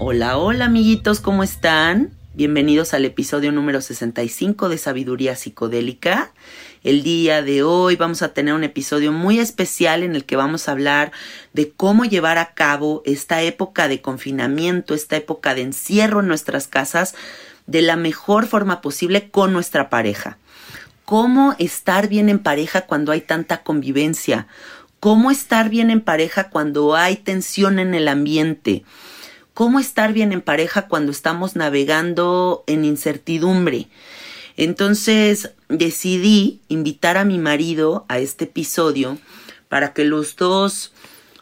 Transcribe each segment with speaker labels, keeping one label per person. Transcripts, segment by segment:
Speaker 1: Hola, hola amiguitos, ¿cómo están? Bienvenidos al episodio número 65 de Sabiduría Psicodélica. El día de hoy vamos a tener un episodio muy especial en el que vamos a hablar de cómo llevar a cabo esta época de confinamiento, esta época de encierro en nuestras casas de la mejor forma posible con nuestra pareja. Cómo estar bien en pareja cuando hay tanta convivencia. Cómo estar bien en pareja cuando hay tensión en el ambiente cómo estar bien en pareja cuando estamos navegando en incertidumbre. Entonces decidí invitar a mi marido a este episodio para que los dos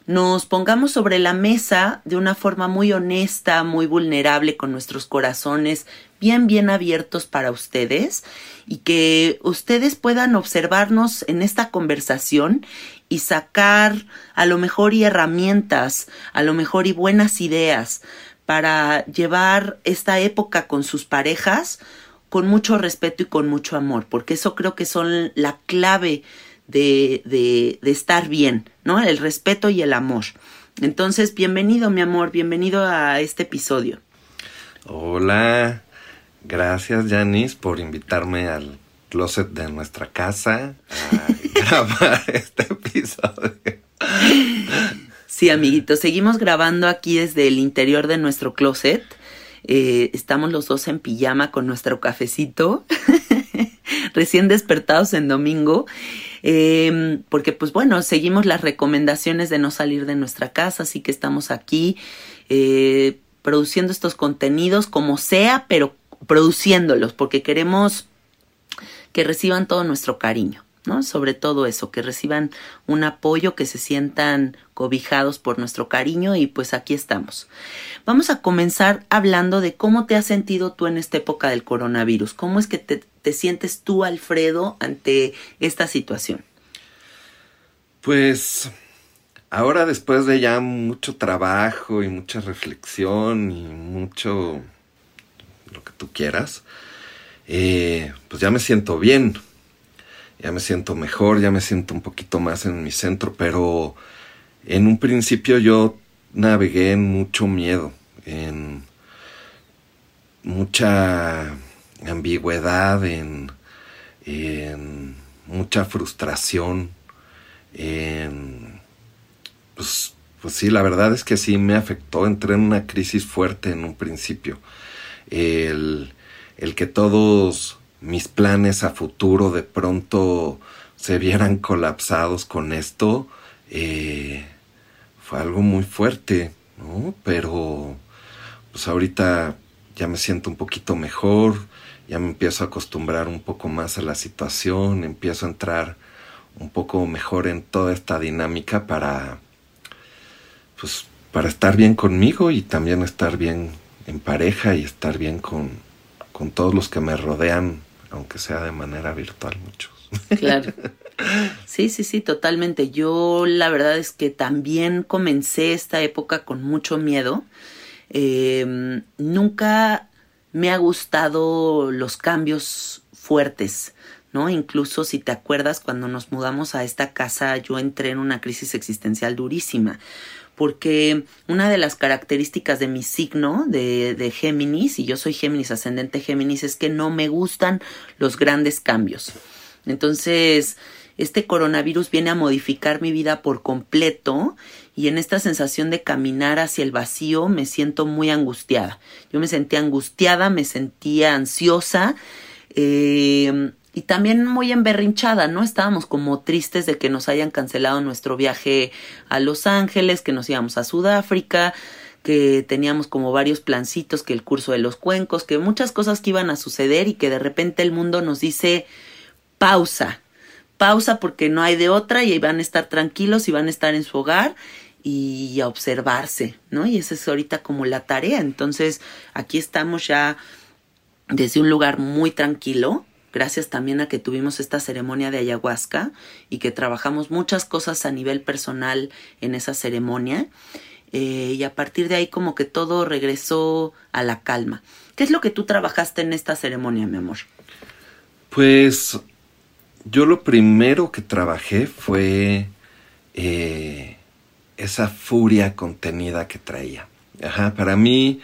Speaker 1: nos pongamos sobre la mesa de una forma muy honesta, muy vulnerable, con nuestros corazones bien, bien abiertos para ustedes y que ustedes puedan observarnos en esta conversación y sacar a lo mejor y herramientas, a lo mejor y buenas ideas para llevar esta época con sus parejas con mucho respeto y con mucho amor, porque eso creo que son la clave de, de, estar bien, ¿no? El respeto y el amor. Entonces, bienvenido, mi amor, bienvenido a este episodio.
Speaker 2: Hola, gracias, Janice, por invitarme al closet de nuestra casa a grabar este episodio.
Speaker 1: Sí, amiguitos, seguimos grabando aquí desde el interior de nuestro closet. Eh, estamos los dos en pijama con nuestro cafecito, recién despertados en domingo, em, porque pues bueno, seguimos las recomendaciones de no salir de nuestra casa, así que estamos aquí eh, produciendo estos contenidos como sea, pero produciéndolos, porque queremos que reciban todo nuestro cariño. ¿no? Sobre todo eso, que reciban un apoyo, que se sientan cobijados por nuestro cariño y pues aquí estamos. Vamos a comenzar hablando de cómo te has sentido tú en esta época del coronavirus, cómo es que te, te sientes tú, Alfredo, ante esta situación.
Speaker 2: Pues ahora después de ya mucho trabajo y mucha reflexión y mucho lo que tú quieras, eh, pues ya me siento bien, ya me siento mejor, ya me siento un poquito más en mi centro, pero en un principio yo navegué en mucho miedo, en mucha ambigüedad, en, mucha frustración, en... Pues, pues sí, la verdad es que sí me afectó, entré en una crisis fuerte en un principio. El, el que todos mis planes a futuro de pronto se vieran colapsados con esto, eh, fue algo muy fuerte, ¿no? Pero pues ahorita ya me siento un poquito mejor, ya me empiezo a acostumbrar un poco más a la situación, empiezo a entrar un poco mejor en toda esta dinámica para pues para estar bien conmigo y también estar bien en pareja y estar bien con, con todos los que me rodean, aunque sea de manera virtual muchos.
Speaker 1: Claro. Sí, sí, sí, totalmente. Yo la verdad es que también comencé esta época con mucho miedo. Em, nunca me ha gustado los cambios fuertes, ¿no? Incluso si te acuerdas, cuando nos mudamos a esta casa, yo entré en una crisis existencial durísima, porque una de las características de mi signo de, de Géminis, y yo soy Géminis ascendente Géminis, es que no me gustan los grandes cambios. Entonces, este coronavirus viene a modificar mi vida por completo y en esta sensación de caminar hacia el vacío me siento muy angustiada. Yo me sentía angustiada, me sentía ansiosa eh, y también muy emberrinchada, ¿no? Estábamos como tristes de que nos hayan cancelado nuestro viaje a Los Ángeles, que nos íbamos a Sudáfrica, que teníamos como varios plancitos, que el curso de los cuencos, que muchas cosas que iban a suceder y que de repente el mundo nos dice pausa, pausa porque no hay de otra y van a estar tranquilos y van a estar en su hogar y a observarse, ¿no? Y esa es ahorita como la tarea. Entonces, aquí estamos ya desde un lugar muy tranquilo, gracias también a que tuvimos esta ceremonia de ayahuasca y que trabajamos muchas cosas a nivel personal en esa ceremonia. Eh, y a partir de ahí como que todo regresó a la calma. ¿Qué es lo que tú trabajaste en esta ceremonia, mi amor?
Speaker 2: Pues yo lo primero que trabajé fue eh, esa furia contenida que traía. Ajá, para mí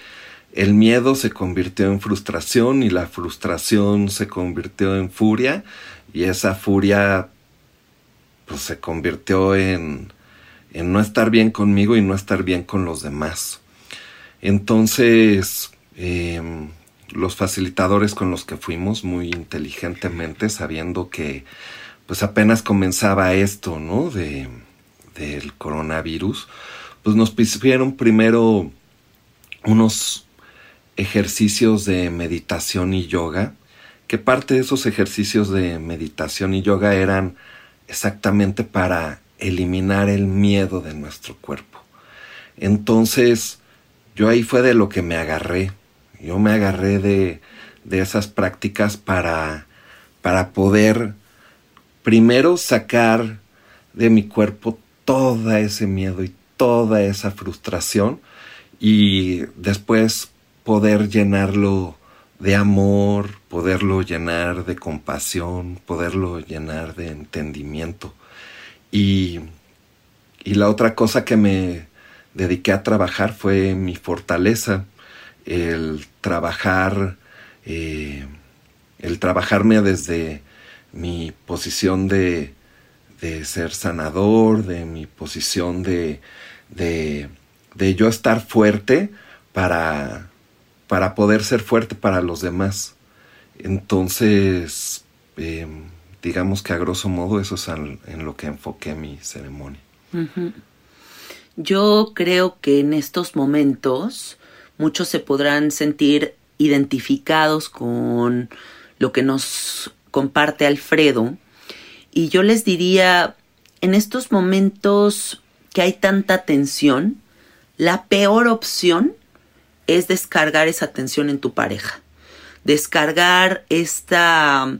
Speaker 2: el miedo se convirtió en frustración y la frustración se convirtió en furia y esa furia pues se convirtió en, en no estar bien conmigo y no estar bien con los demás. Entonces, em, los facilitadores con los que fuimos muy inteligentemente, sabiendo que pues apenas comenzaba esto, ¿no? De, del coronavirus, pues nos pusieron primero unos ejercicios de meditación y yoga, que parte de esos ejercicios de meditación y yoga eran exactamente para eliminar el miedo de nuestro cuerpo. Entonces, yo ahí fue de lo que me agarré. Yo me agarré de, de esas prácticas para, para poder primero sacar de mi cuerpo todo ese miedo y toda esa frustración y después poder llenarlo de amor, poderlo llenar de compasión, poderlo llenar de entendimiento. Y, y la otra cosa que me dediqué a trabajar fue mi fortaleza, el trabajar, eh, el trabajarme desde mi posición de, de ser sanador, de mi posición de, de, de yo estar fuerte para, para poder ser fuerte para los demás. Entonces, em, digamos que a grosso modo eso es en lo que enfoqué mi ceremonia.
Speaker 1: Yo creo que en estos momentos muchos se podrán sentir identificados con lo que nos comparte Alfredo y yo les diría, en estos momentos que hay tanta tensión, la peor opción es descargar esa tensión en tu pareja. Descargar esta,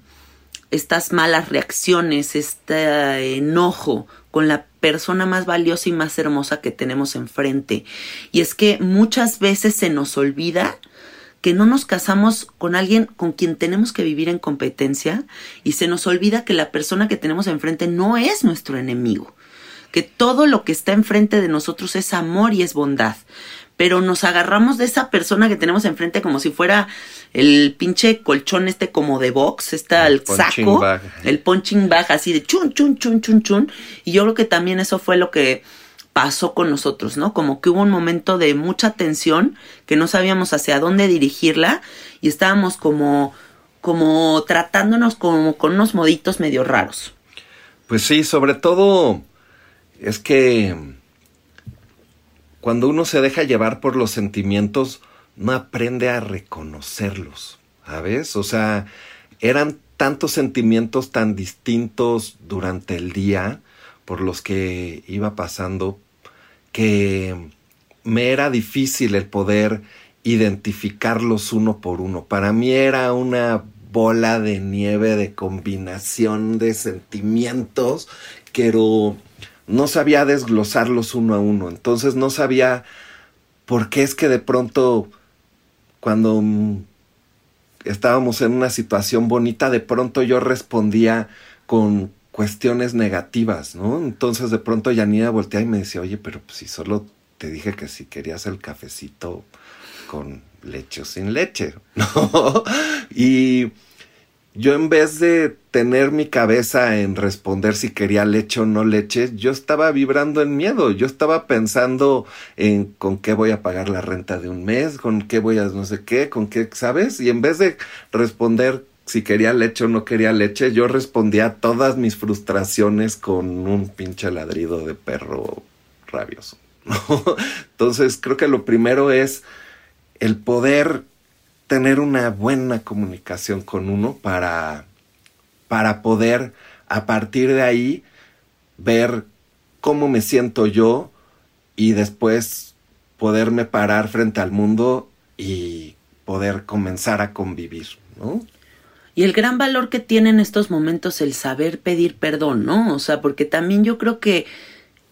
Speaker 1: estas malas reacciones, este enojo con la persona más valiosa y más hermosa que tenemos enfrente. Y es que muchas veces se nos olvida que no nos casamos con alguien con quien tenemos que vivir en competencia y se nos olvida que la persona que tenemos enfrente no es nuestro enemigo, que todo lo que está enfrente de nosotros es amor y es bondad pero nos agarramos de esa persona que tenemos enfrente como si fuera el pinche colchón este como de box, está el, saco, el punching bag así de chun, chun, chun, chun, chun. Y yo creo que también eso fue lo que pasó con nosotros, ¿no? Como que hubo un momento de mucha tensión, que no sabíamos hacia dónde dirigirla y estábamos como, como tratándonos como con unos moditos medio raros.
Speaker 2: Pues sí, sobre todo es que cuando uno se deja llevar por los sentimientos, no aprende a reconocerlos, ¿sabes? O sea, eran tantos sentimientos tan distintos durante el día por los que iba pasando que me era difícil el poder identificarlos uno por uno. Para mí era una bola de nieve de combinación de sentimientos que no sabía desglosarlos uno a uno, entonces no sabía por qué es que de pronto cuando mm, estábamos en una situación bonita, de pronto yo respondía con cuestiones negativas, ¿no? Entonces de pronto Yanina voltea y me decía, oye, pero pues, si solo te dije que si querías el cafecito con leche o sin leche, ¿no? y yo en vez de tener mi cabeza en responder si quería leche o no leche, yo estaba vibrando en miedo, yo estaba pensando en con qué voy a pagar la renta de un mes, con qué voy a no sé qué, con qué, ¿sabes? Y en vez de responder si quería leche o no quería leche, yo respondía todas mis frustraciones con un pinche ladrido de perro rabioso. Entonces creo que lo primero es el poder tener una buena comunicación con uno para, para poder a partir de ahí ver cómo me siento yo y después poderme parar frente al mundo y poder comenzar a convivir, ¿no?
Speaker 1: Y el gran valor que tiene en estos momentos el saber pedir perdón, ¿no? O sea, porque también yo creo que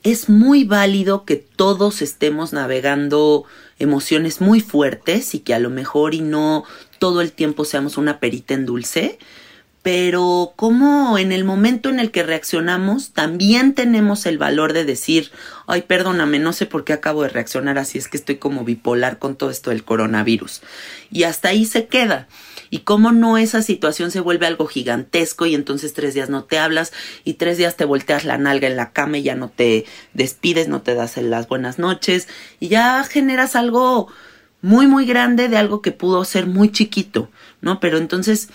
Speaker 1: es muy válido que todos estemos navegando emociones muy fuertes y que a lo mejor y no todo el tiempo seamos una perita en dulce, pero como en el momento en el que reaccionamos también tenemos el valor de decir, ay, perdóname, no sé por qué acabo de reaccionar así, es que estoy como bipolar con todo esto del coronavirus. Y hasta ahí se queda y cómo no esa situación se vuelve algo gigantesco y entonces tres días no te hablas y tres días te volteas la nalga en la cama y ya no te despides, no te das las buenas noches y ya generas algo muy muy grande de algo que pudo ser muy chiquito, ¿no? Pero entonces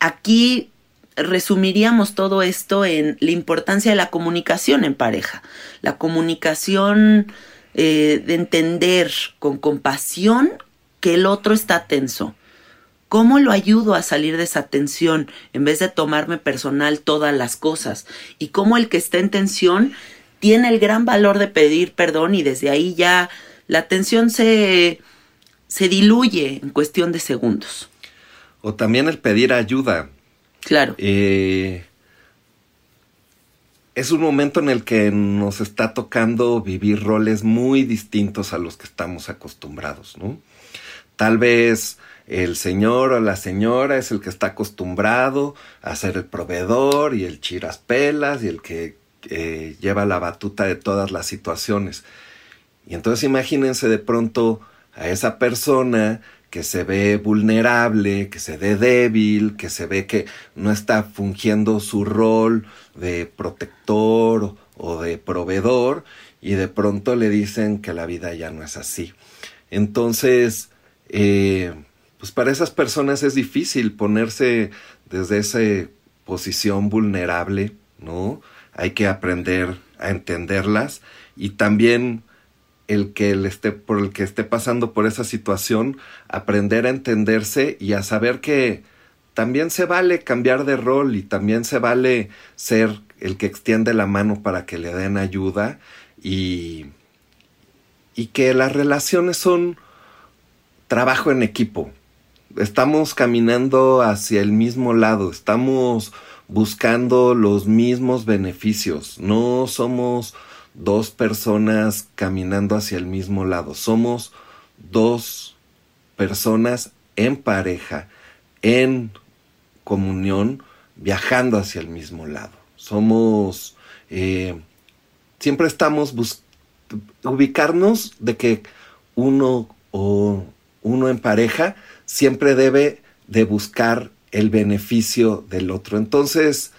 Speaker 1: aquí resumiríamos todo esto en la importancia de la comunicación en pareja, la comunicación eh, de entender con compasión que el otro está tenso, ¿Cómo lo ayudo a salir de esa tensión en vez de tomarme personal todas las cosas? Y cómo el que está en tensión tiene el gran valor de pedir perdón y desde ahí ya la tensión se, se diluye en cuestión de segundos.
Speaker 2: O también el pedir ayuda.
Speaker 1: Claro.
Speaker 2: Eh, es un momento en el que nos está tocando vivir roles muy distintos a los que estamos acostumbrados, ¿no? Tal vez el señor o la señora es el que está acostumbrado a ser el proveedor y el chiraspelas y el que eh, lleva la batuta de todas las situaciones. Y entonces imagínense de pronto a esa persona que se ve vulnerable, que se ve débil, que se ve que no está fungiendo su rol de protector o de proveedor y de pronto le dicen que la vida ya no es así. Entonces, eh, pues para esas personas es difícil ponerse desde esa posición vulnerable, ¿no? Hay que aprender a entenderlas y también el que esté por el que esté pasando por esa situación, aprender a entenderse y a saber que también se vale cambiar de rol y también se vale ser el que extiende la mano para que le den ayuda y y que las relaciones son trabajo en equipo, estamos caminando hacia el mismo lado, estamos buscando los mismos beneficios. No somos dos personas caminando hacia el mismo lado. Somos dos personas en pareja, en comunión, viajando hacia el mismo lado. Somos, eh, siempre estamos ubicarnos de que uno o uno en pareja siempre debe de buscar el beneficio del otro. Entonces,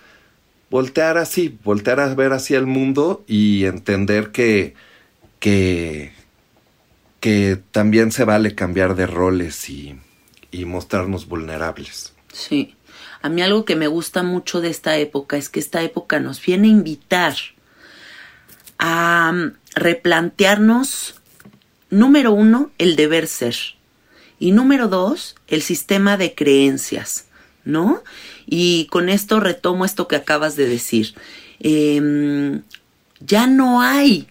Speaker 2: voltear así, voltear a ver hacia el mundo y entender que, que, también se vale cambiar de roles y, y mostrarnos vulnerables.
Speaker 1: Sí. A mí algo que me gusta mucho de esta época es que esta época nos viene a invitar a replantearnos, número uno, el deber ser. Y número dos, el sistema de creencias, ¿no? Y con esto retomo esto que acabas de decir. Em, ya no hay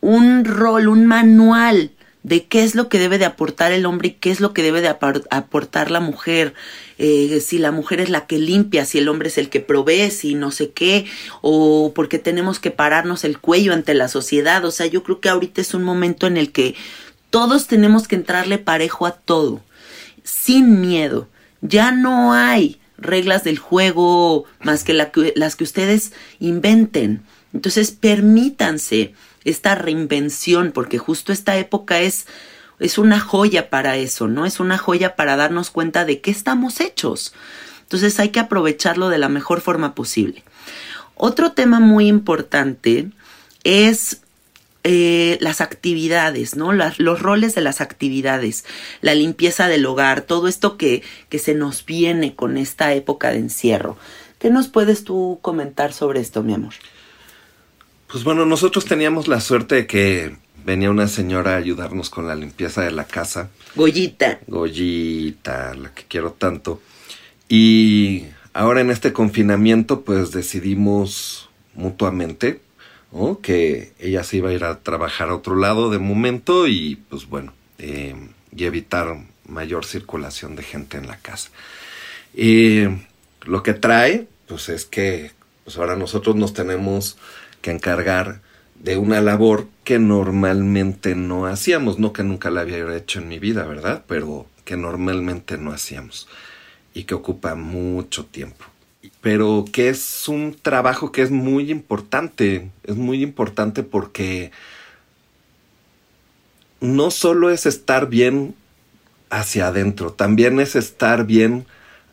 Speaker 1: un rol, un manual de qué es lo que debe de aportar el hombre y qué es lo que debe de aportar la mujer. Eh, si la mujer es la que limpia, si el hombre es el que provee, si no sé qué, o porque tenemos que pararnos el cuello ante la sociedad. O sea, yo creo que ahorita es un momento en el que todos tenemos que entrarle parejo a todo, sin miedo. Ya no hay reglas del juego más que, las que ustedes inventen. Entonces, permítanse esta reinvención, porque justo esta época es, es una joya para eso, ¿no? Es una joya para darnos cuenta de qué estamos hechos. Entonces hay que aprovecharlo de la mejor forma posible. Otro tema muy importante es eh, las actividades, ¿no? los roles de las actividades, la limpieza del hogar, todo esto que, que se nos viene con esta época de encierro. ¿Qué nos puedes tú comentar sobre esto, mi amor?
Speaker 2: Pues bueno, nosotros teníamos la suerte de que venía una señora a ayudarnos con la limpieza de la casa.
Speaker 1: Goyita.
Speaker 2: Goyita, la que quiero tanto. Y ahora en este confinamiento, pues decidimos mutuamente que ella se iba a ir a trabajar a otro lado de momento y pues bueno, eh, y evitar mayor circulación de gente en la casa. Y lo que trae, pues es que pues ahora nosotros nos tenemos que encargar de una labor que normalmente no hacíamos, no que nunca la había hecho en mi vida, ¿verdad? Pero que normalmente no hacíamos y que ocupa mucho tiempo pero que es un trabajo que es muy importante, es muy importante porque no solo es estar bien hacia adentro, también es estar bien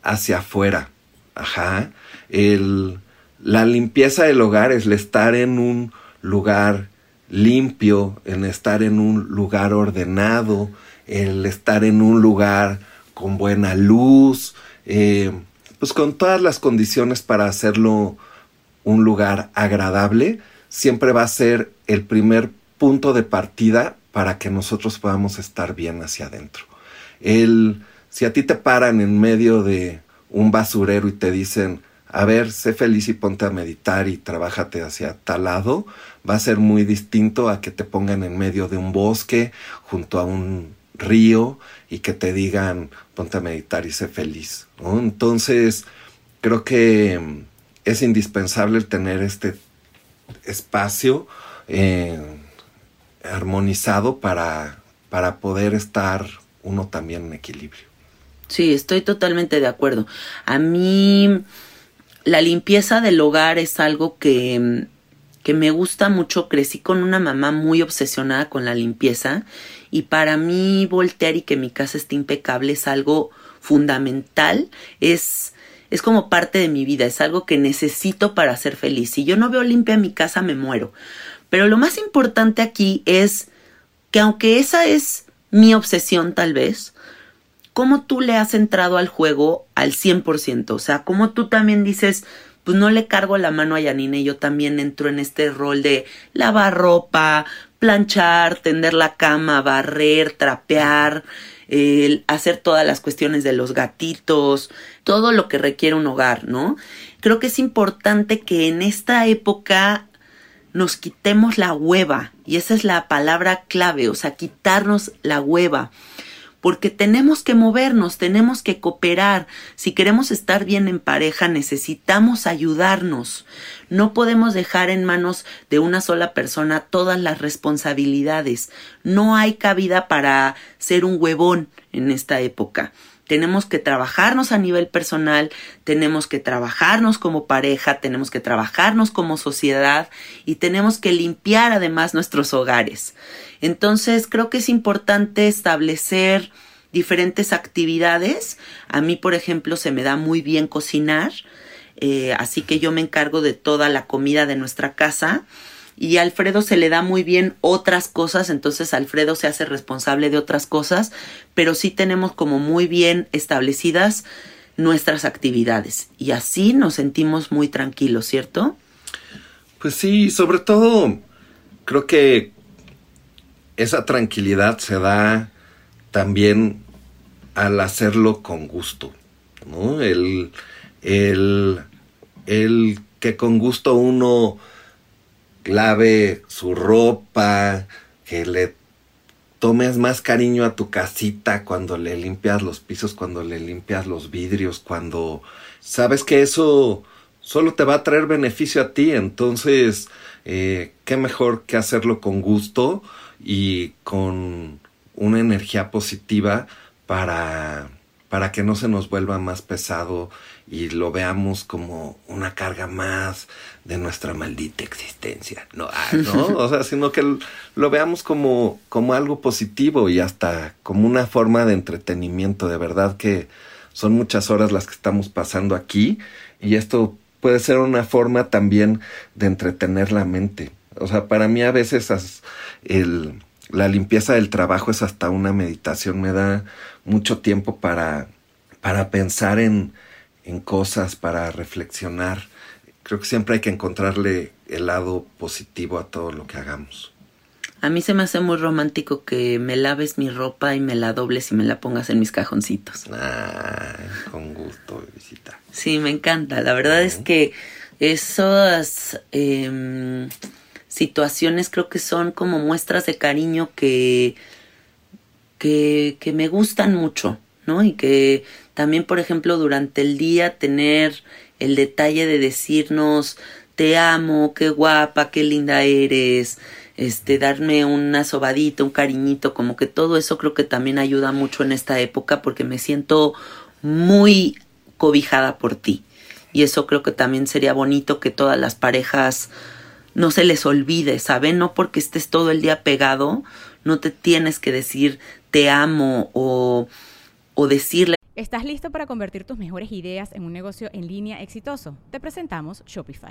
Speaker 2: hacia afuera. Ajá. El, la limpieza del hogar es el estar en un lugar limpio, en estar en un lugar ordenado, el estar en un lugar con buena luz, eh, pues con todas las condiciones para hacerlo un lugar agradable, siempre va a ser el primer punto de partida para que nosotros podamos estar bien hacia adentro. El, si a ti te paran en medio de un basurero y te dicen, a ver, sé feliz y ponte a meditar y trabájate hacia tal lado, va a ser muy distinto a que te pongan en medio de un bosque, junto a un río y que te digan ponte a meditar y sé feliz. Entonces, creo que mm, es indispensable tener este espacio eh, armonizado para, para poder estar uno también en equilibrio.
Speaker 1: Sí, estoy totalmente de acuerdo. A mí la limpieza del hogar es algo que, mm, que me gusta mucho. Crecí con una mamá muy obsesionada con la limpieza y para mí voltear y que mi casa esté impecable es algo fundamental, es, es como parte de mi vida, es algo que necesito para ser feliz. Si yo no veo limpia mi casa, me muero. Pero lo más importante aquí es que aunque esa es mi obsesión tal vez, cómo tú le has entrado al juego al 100%, o sea, cómo tú también dices, pues no le cargo la mano a Yanine yo también entro en este rol de lavar ropa, planchar, tender la cama, barrer, trapear, hacer todas las cuestiones de los gatitos, todo lo que requiere un hogar, ¿no? Creo que es importante que en esta época nos quitemos la hueva, y esa es la palabra clave, o sea, quitarnos la hueva, porque tenemos que movernos, tenemos que cooperar. Si queremos estar bien en pareja, necesitamos ayudarnos. No podemos dejar en manos de una sola persona todas las responsabilidades. No hay cabida para ser un huevón en esta época. Tenemos que trabajarnos a nivel personal, tenemos que trabajarnos como pareja, tenemos que trabajarnos como sociedad y tenemos que limpiar además nuestros hogares. Entonces creo que es importante establecer diferentes actividades. A mí, por ejemplo, se me da muy bien cocinar, eh, así que yo me encargo de toda la comida de nuestra casa y a Alfredo se le da muy bien otras cosas, entonces Alfredo se hace responsable de otras cosas, pero sí tenemos como muy bien establecidas nuestras actividades y así nos sentimos muy tranquilos, ¿cierto?
Speaker 2: Pues sí, sobre todo creo que esa tranquilidad se da también al hacerlo con gusto, ¿no? El, el, el que con gusto uno lave su ropa, que le tomes más cariño a tu casita cuando le limpias los pisos, cuando le limpias los vidrios, cuando sabes que eso solo te va a traer beneficio a ti, entonces, eh, qué mejor que hacerlo con gusto y con una energía positiva para, para que no se nos vuelva más pesado y lo veamos como una carga más de nuestra maldita existencia. No, ah, ¿no? O sea, sino que lo veamos como, como algo positivo y hasta como una forma de entretenimiento. De verdad que son muchas horas las que estamos pasando aquí y esto puede ser una forma también de entretener la mente. O sea, para mí a veces el, la limpieza del trabajo es hasta una meditación. Me da mucho tiempo para, para pensar en, en cosas, para reflexionar. Creo que siempre hay que encontrarle el lado positivo a todo lo que hagamos.
Speaker 1: A mí se me hace muy romántico que me laves mi ropa y me la dobles y me la pongas en mis cajoncitos.
Speaker 2: Ah, con gusto, visita.
Speaker 1: Sí, me encanta. La verdad es que esas em, situaciones creo que son como muestras de cariño que, que, que me gustan mucho, ¿no? Y que también, por ejemplo, durante el día tener el detalle de decirnos te amo, qué guapa, qué linda eres, este, darme una sobadita, un cariñito, como que todo eso creo que también ayuda mucho en esta época porque me siento muy cobijada por ti. Y eso creo que también sería bonito que todas las parejas no se les olvide, ¿saben? No porque estés todo el día pegado, no te tienes que decir te amo o, o decirle
Speaker 3: ¿Estás listo para convertir tus mejores ideas en un negocio en línea exitoso? Te presentamos Shopify.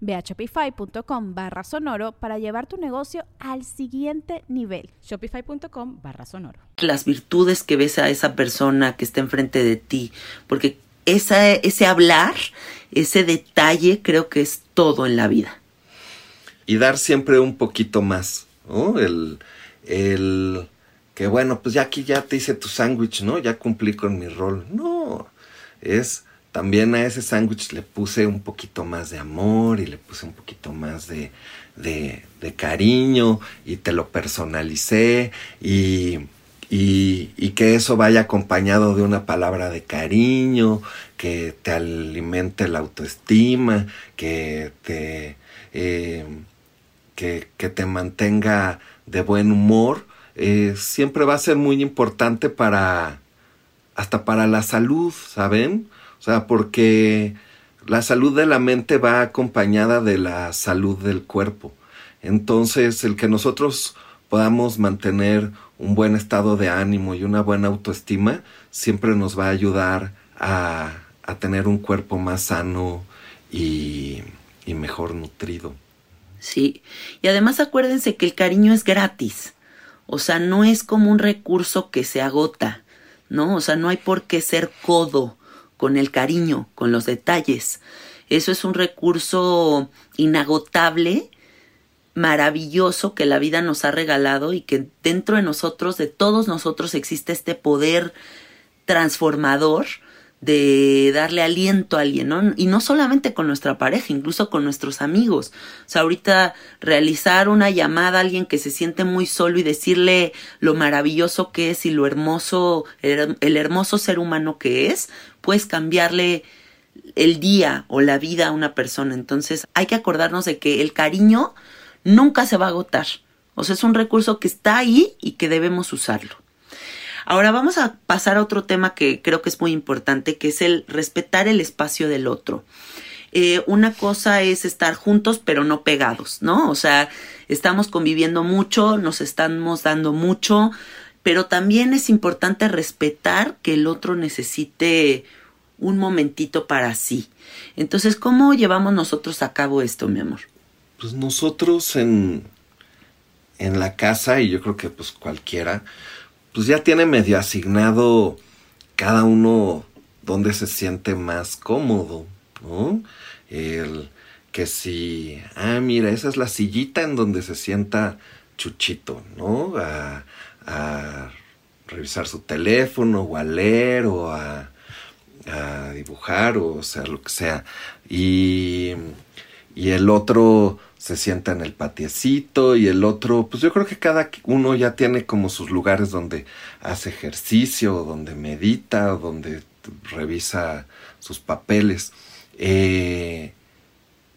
Speaker 4: Ve a shopify.com barra sonoro para llevar tu negocio al siguiente nivel.
Speaker 3: Shopify.com barra sonoro.
Speaker 1: Las virtudes que ves a esa persona que está enfrente de ti, porque esa, ese hablar, ese detalle creo que es todo en la vida.
Speaker 2: Y dar siempre un poquito más, ¿no? El, el que bueno, pues ya aquí ya te hice tu sándwich, ¿no? Ya cumplí con mi rol. No, es también a ese sándwich le puse un poquito más de amor y le puse un poquito más de, de, cariño y te lo personalicé y, y, que eso vaya acompañado de una palabra de cariño, que te alimente la autoestima, que te, que, que, te mantenga de buen humor, eh, siempre va a ser muy importante para, hasta para la salud, ¿saben? Porque la salud de la mente va acompañada de la salud del cuerpo. Entonces, el que nosotros podamos mantener un buen estado de ánimo y una buena autoestima, siempre nos va a ayudar a, a tener un cuerpo más sano y, y mejor nutrido.
Speaker 1: Sí, y además acuérdense que el cariño es gratis, o sea, no es como un recurso que se agota, ¿no? O sea, no hay por qué ser codo con el cariño, con los detalles. Eso es un recurso inagotable, maravilloso que la vida nos ha regalado y que dentro de nosotros, de todos nosotros, existe este poder transformador de darle aliento a alguien, ¿no? Y no solamente con nuestra pareja, incluso con nuestros amigos. O sea, ahorita realizar una llamada a alguien que se siente muy solo y decirle lo maravilloso que es y lo hermoso, el, hermoso ser humano que es, puedes cambiarle el día o la vida a una persona. Entonces hay que acordarnos de que el cariño nunca se va a agotar. O sea, es un recurso que está ahí y que debemos usarlo. Ahora vamos a pasar a otro tema que creo que es muy importante, que es el respetar el espacio del otro. Eh, una cosa es estar juntos pero no pegados, ¿no? O sea, estamos conviviendo mucho, nos estamos dando mucho, pero también es importante respetar que el otro necesite un momentito para sí. Entonces, ¿cómo llevamos nosotros a cabo esto, mi amor?
Speaker 2: Pues nosotros en, en la casa, y yo creo que pues cualquiera, pues ya tiene medio asignado cada uno donde se siente más cómodo, ¿no? El que si, ah, mira, esa es la sillita en donde se sienta Chuchito, ¿no? A, a revisar su teléfono o a leer o a, a dibujar o sea, lo que sea. Y, y el otro se sienta en el patiecito y el otro, pues yo creo que cada uno ya tiene como sus lugares donde hace ejercicio, donde medita, donde revisa sus papeles. Eh,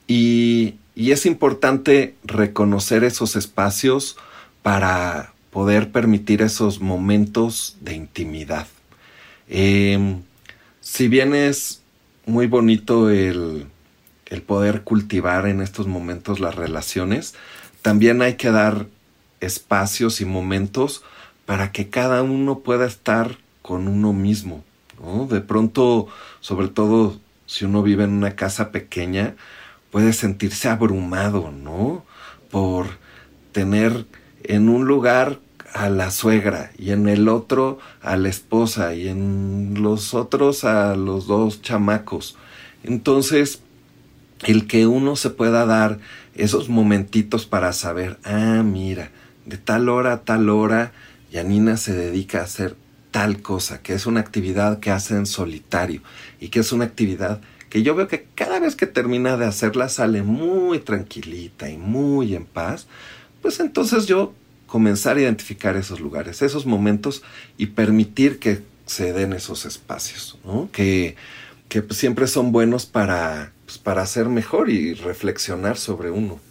Speaker 2: y, y, es importante reconocer esos espacios para poder permitir esos momentos de intimidad. Em, si bien es muy bonito el el poder cultivar en estos momentos las relaciones, también hay que dar espacios y momentos para que cada uno pueda estar con uno mismo. ¿no? De pronto, sobre todo si uno vive en una casa pequeña, puede sentirse abrumado, ¿no? Por tener en un lugar a la suegra y en el otro a la esposa y en los otros a los dos chamacos. Entonces, el que uno se pueda dar esos momentitos para saber, ah, mira, de tal hora a tal hora, Yanina se dedica a hacer tal cosa, que es una actividad que hace en solitario y que es una actividad que yo veo que cada vez que termina de hacerla sale muy tranquilita y muy en paz, pues entonces yo comenzar a identificar esos lugares, esos momentos y permitir que se den esos espacios. Que, que siempre son buenos para pues, para ser mejor y reflexionar sobre uno.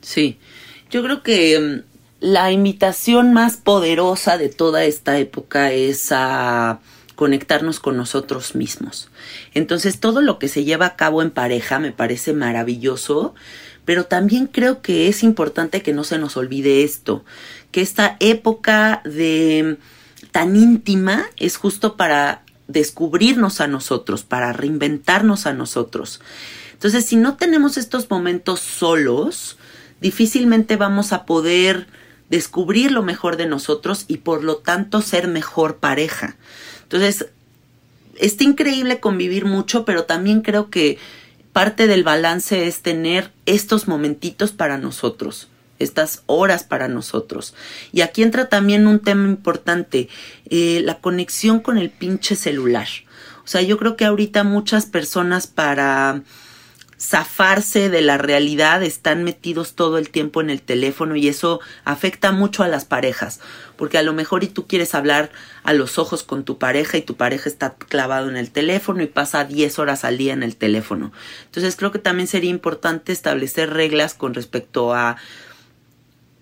Speaker 1: Sí, yo creo que mm, la invitación más poderosa de toda esta época es a conectarnos con nosotros mismos. Entonces todo lo que se lleva a cabo en pareja me parece maravilloso, pero también creo que es importante que no se nos olvide esto, que esta época de mm, tan íntima es justo para descubrirnos a nosotros, para reinventarnos a nosotros. Entonces, si no tenemos estos momentos solos, difícilmente vamos a poder descubrir lo mejor de nosotros y por lo tanto ser mejor pareja. Entonces, está increíble convivir mucho, pero también creo que parte del balance es tener estos momentitos para nosotros, estas horas para nosotros. Y aquí entra también un tema importante, eh, la conexión con el pinche celular. O sea, yo creo que ahorita muchas personas para zafarse de la realidad, están metidos todo el tiempo en el teléfono y eso afecta mucho a las parejas, porque a lo mejor y tú quieres hablar a los ojos con tu pareja y tu pareja está clavado en el teléfono y pasa 10 horas al día en el teléfono. Entonces creo que también sería importante establecer reglas con respecto a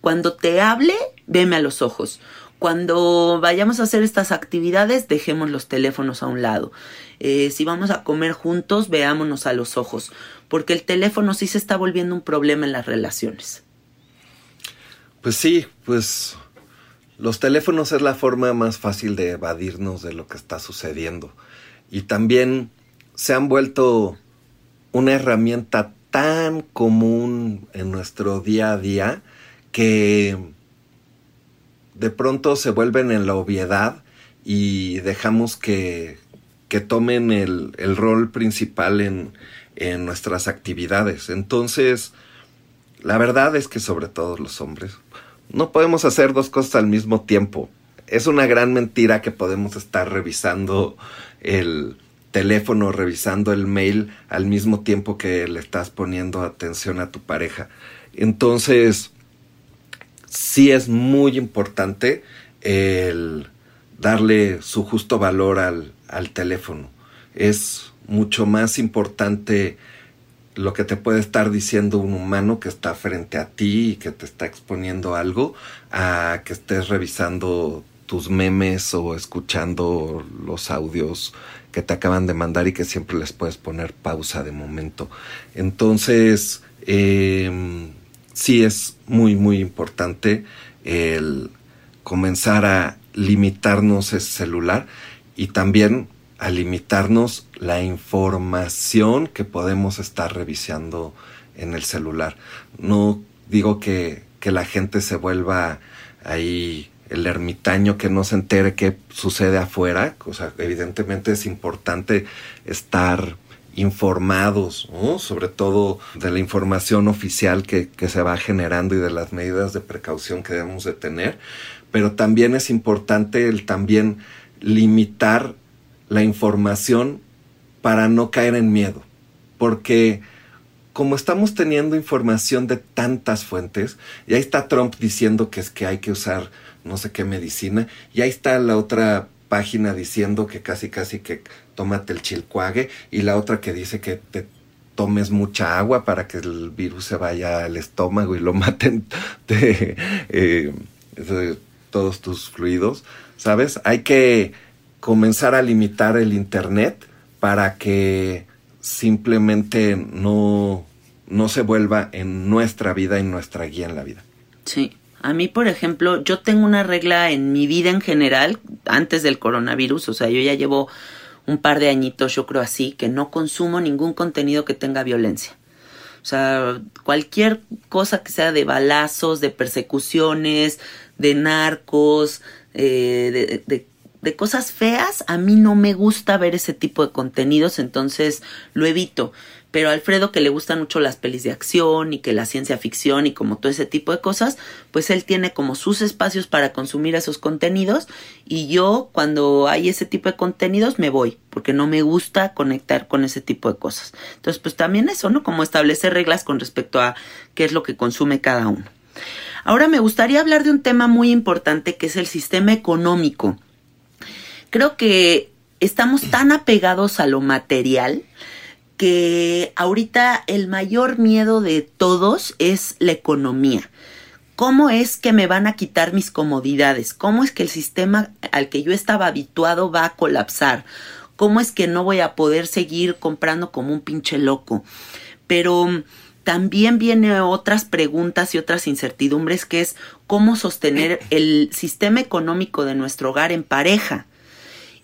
Speaker 1: cuando te hable, veme a los ojos. Cuando vayamos a hacer estas actividades, dejemos los teléfonos a un lado. Eh, si vamos a comer juntos, veámonos a los ojos porque el teléfono sí se está volviendo un problema en las relaciones.
Speaker 2: Pues sí, pues los teléfonos es la forma más fácil de evadirnos de lo que está sucediendo. Y también se han vuelto una herramienta tan común en nuestro día a día que de pronto se vuelven en la obviedad y dejamos que, que tomen el, el, rol principal en, en nuestras actividades. Entonces, la verdad es que sobre todo los hombres, no podemos hacer dos cosas al mismo tiempo. Es una gran mentira que podemos estar revisando el teléfono, revisando el mail al mismo tiempo que le estás poniendo atención a tu pareja. Entonces, sí es muy importante el darle su justo valor al, al teléfono. Es mucho más importante lo que te puede estar diciendo un humano que está frente a ti y que te está exponiendo algo a que estés revisando tus memes o escuchando los audios que te acaban de mandar y que siempre les puedes poner pausa de momento. Entonces, eh, sí es muy, muy importante el comenzar a limitarnos ese celular y también a limitarnos la información que podemos estar revisando en el celular. No digo que, que la gente se vuelva ahí el ermitaño que no se entere qué sucede afuera. O sea, evidentemente es importante estar informados, sobre todo de la información oficial que, que, se va generando y de las medidas de precaución que debemos de tener, pero también es importante el también limitar la información para no caer en miedo. Porque como estamos teniendo información de tantas fuentes, y ahí está Trump diciendo que es que hay que usar no sé qué medicina, y ahí está la otra página diciendo que casi casi que tómate el chilcuague, y la otra que dice que te tomes mucha agua para que el virus se vaya al estómago y lo maten de, eh, de todos tus fluidos, ¿sabes? Hay que comenzar a limitar el Internet para que simplemente no, no se vuelva en nuestra vida, en nuestra guía en la vida.
Speaker 1: Sí. A mí, por ejemplo, yo tengo una regla en mi vida en general, antes del coronavirus, o sea, yo ya llevo un par de añitos, yo creo así, que no consumo ningún contenido que tenga violencia. O sea, cualquier cosa que sea de balazos, de persecuciones, de narcos, eh, de, de de cosas feas, a mí no me gusta ver ese tipo de contenidos, entonces lo evito. Pero a Alfredo, que le gustan mucho las pelis de acción y que la ciencia ficción y como todo ese tipo de cosas, pues él tiene como sus espacios para consumir esos contenidos y yo cuando hay ese tipo de contenidos me voy, porque no me gusta conectar con ese tipo de cosas. Entonces, pues también eso, ¿no? Como establecer reglas con respecto a qué es lo que consume cada uno. Ahora me gustaría hablar de un tema muy importante que es el sistema económico creo que estamos tan apegados a lo material que ahorita el mayor miedo de todos es la economía. ¿Cómo es que me van a quitar mis comodidades? ¿Cómo es que el sistema al que yo estaba habituado va a colapsar? ¿Cómo es que no voy a poder seguir comprando como un pinche loco? Pero también viene otras preguntas y otras incertidumbres que es cómo sostener el sistema económico de nuestro hogar en pareja.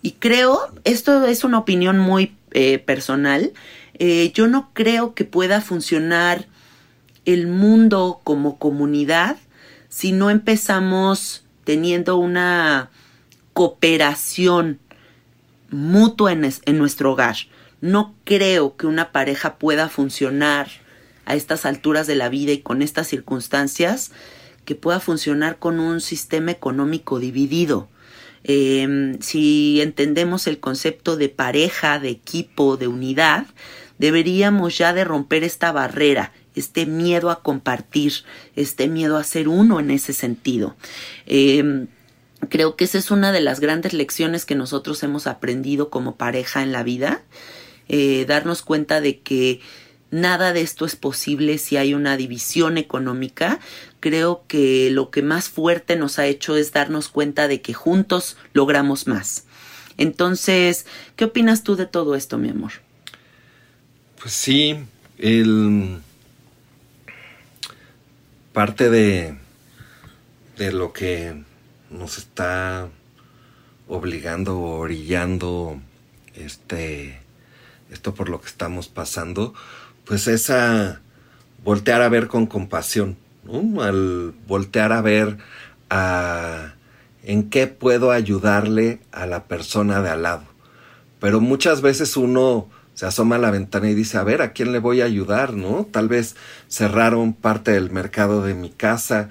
Speaker 1: Y creo, esto es una opinión muy eh, personal, eh, yo no creo que pueda funcionar el mundo como comunidad si no empezamos teniendo una cooperación mutua en, nuestro hogar. No creo que una pareja pueda funcionar a estas alturas de la vida y con estas circunstancias que pueda funcionar con un sistema económico dividido. Em, si entendemos el concepto de pareja, de equipo, de unidad, deberíamos ya de romper esta barrera, este miedo a compartir, este miedo a ser uno en ese sentido. Em, creo que esa es una de las grandes lecciones que nosotros hemos aprendido como pareja en la vida, eh, darnos cuenta de que nada de esto es posible si hay una división económica, creo que lo que más fuerte nos ha hecho es darnos cuenta de que juntos logramos más. Entonces, ¿qué opinas tú de todo esto, mi amor?
Speaker 2: Pues sí, el parte de, de lo que nos está obligando o orillando este esto por lo que estamos pasando, pues es a voltear a ver con compasión, al voltear a ver a en qué puedo ayudarle a la persona de al lado. Pero muchas veces uno se asoma a la ventana y dice, a ver, ¿a quién le voy a ayudar? ¿No? Tal vez cerraron parte del mercado de mi casa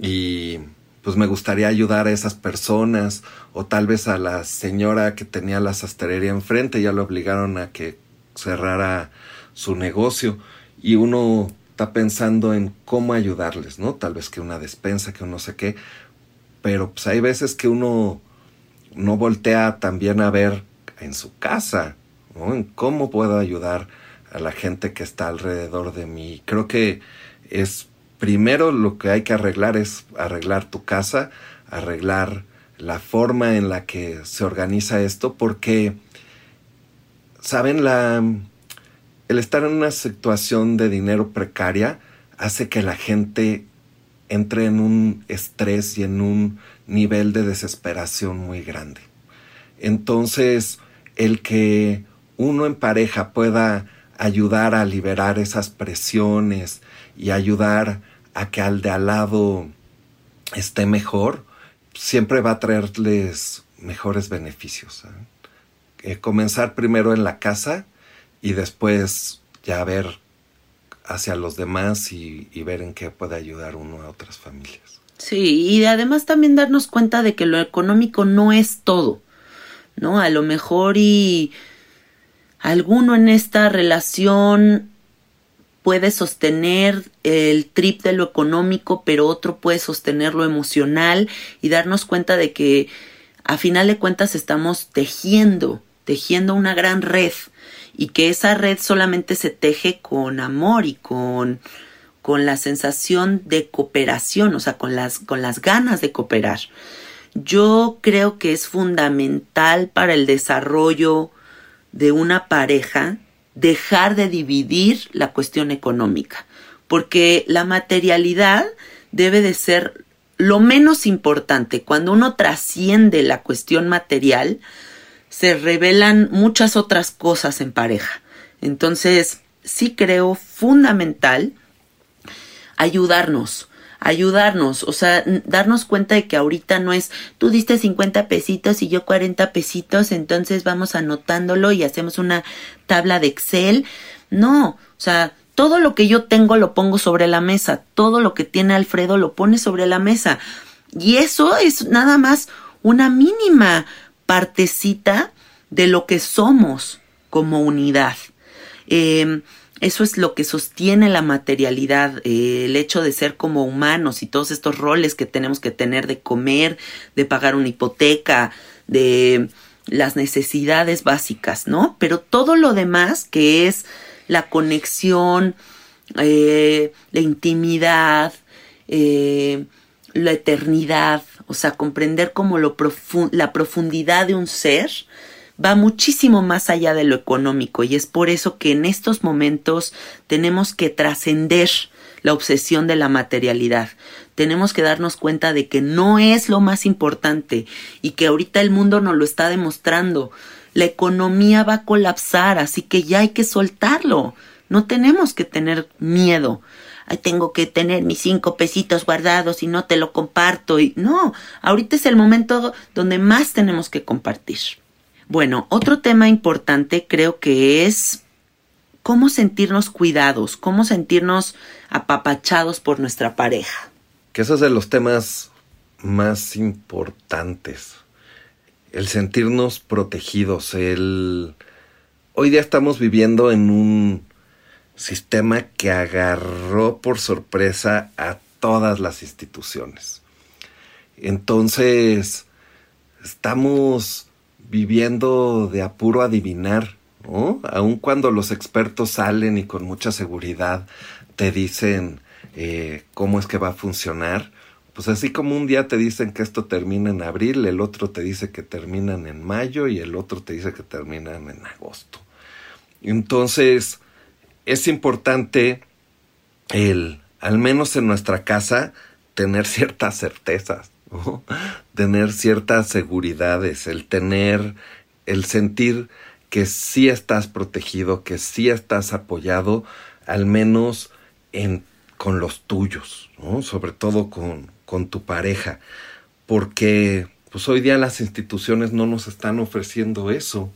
Speaker 2: y pues me gustaría ayudar a esas personas o tal vez a la señora que tenía la sastrería enfrente ya lo obligaron a que cerrara su negocio y uno está pensando en cómo ayudarles, ¿no? Tal vez que una despensa, que no sé qué, pero pues hay veces que uno no voltea también a ver en su casa, cómo puedo ayudar a la gente que está alrededor de mí. Creo que es primero lo que hay que arreglar es arreglar tu casa, arreglar la forma en la que se organiza esto, porque, ¿saben? La, el estar en una situación de dinero precaria hace que la gente entre en un estrés y en un nivel de desesperación muy grande. Entonces, el que uno en pareja pueda ayudar a liberar esas presiones y ayudar a que al de al lado esté mejor, siempre va a traerles mejores beneficios. ¿eh? Eh, comenzar primero en la casa y después ya ver hacia los demás y, y, ver en qué puede ayudar uno a otras familias.
Speaker 1: Sí, y además también darnos cuenta de que lo económico no es todo, ¿no? A lo mejor y alguno en esta relación puede sostener el trip de lo económico, pero otro puede sostener lo emocional y darnos cuenta de que a final de cuentas estamos tejiendo, tejiendo una gran red y que esa red solamente se teje con amor y con con la sensación de cooperación, o sea, con las con las ganas de cooperar. Yo creo que es fundamental para el desarrollo de una pareja dejar de dividir la cuestión económica, porque la materialidad debe de ser lo menos importante. Cuando uno trasciende la cuestión material, se revelan muchas otras cosas en pareja. Entonces, sí creo fundamental ayudarnos, ayudarnos, o sea, darnos cuenta de que ahorita no es tú diste 50 pesitos y yo 40 pesitos, entonces vamos anotándolo y hacemos una tabla de Excel. No, o sea, todo lo que yo tengo lo pongo sobre la mesa, todo lo que tiene Alfredo lo pone sobre la mesa. Y eso es nada más una mínima partecita de lo que somos como unidad. Eh, eso es lo que sostiene la materialidad, eh, el hecho de ser como humanos y todos estos roles que tenemos que tener de comer, de pagar una hipoteca, de las necesidades básicas, ¿no? Pero todo lo demás que es la conexión, eh, la intimidad, eh, la eternidad, o sea, comprender como lo la profundidad de un ser, va muchísimo más allá de lo económico y es por eso que en estos momentos tenemos que trascender la obsesión de la materialidad. Tenemos que darnos cuenta de que no es lo más importante y que ahorita el mundo nos lo está demostrando. La economía va a colapsar, así que ya hay que soltarlo. No tenemos que tener miedo. tengo que tener mis cinco pesitos guardados y no te lo comparto. Y no, ahorita es el momento donde más tenemos que compartir. Bueno, otro tema importante creo que es cómo sentirnos cuidados, cómo sentirnos apapachados por nuestra pareja.
Speaker 2: Que eso es de los temas más importantes. El sentirnos protegidos, el... Hoy día estamos viviendo en un sistema que agarró por sorpresa a todas las instituciones. Entonces, estamos viviendo de apuro adivinar, ¿no? Aun cuando los expertos salen y con mucha seguridad te dicen eh, cómo es que va a funcionar, pues así como un día te dicen que esto termina en abril, el otro te dice que terminan en mayo y el otro te dice que terminan en agosto. Entonces, es importante el, al menos en nuestra casa, tener ciertas certezas, tener ciertas seguridades, el tener, el sentir que sí estás protegido, que sí estás apoyado, al menos en, con los tuyos, sobre todo con, con tu pareja, porque pues hoy día las instituciones no nos están ofreciendo eso.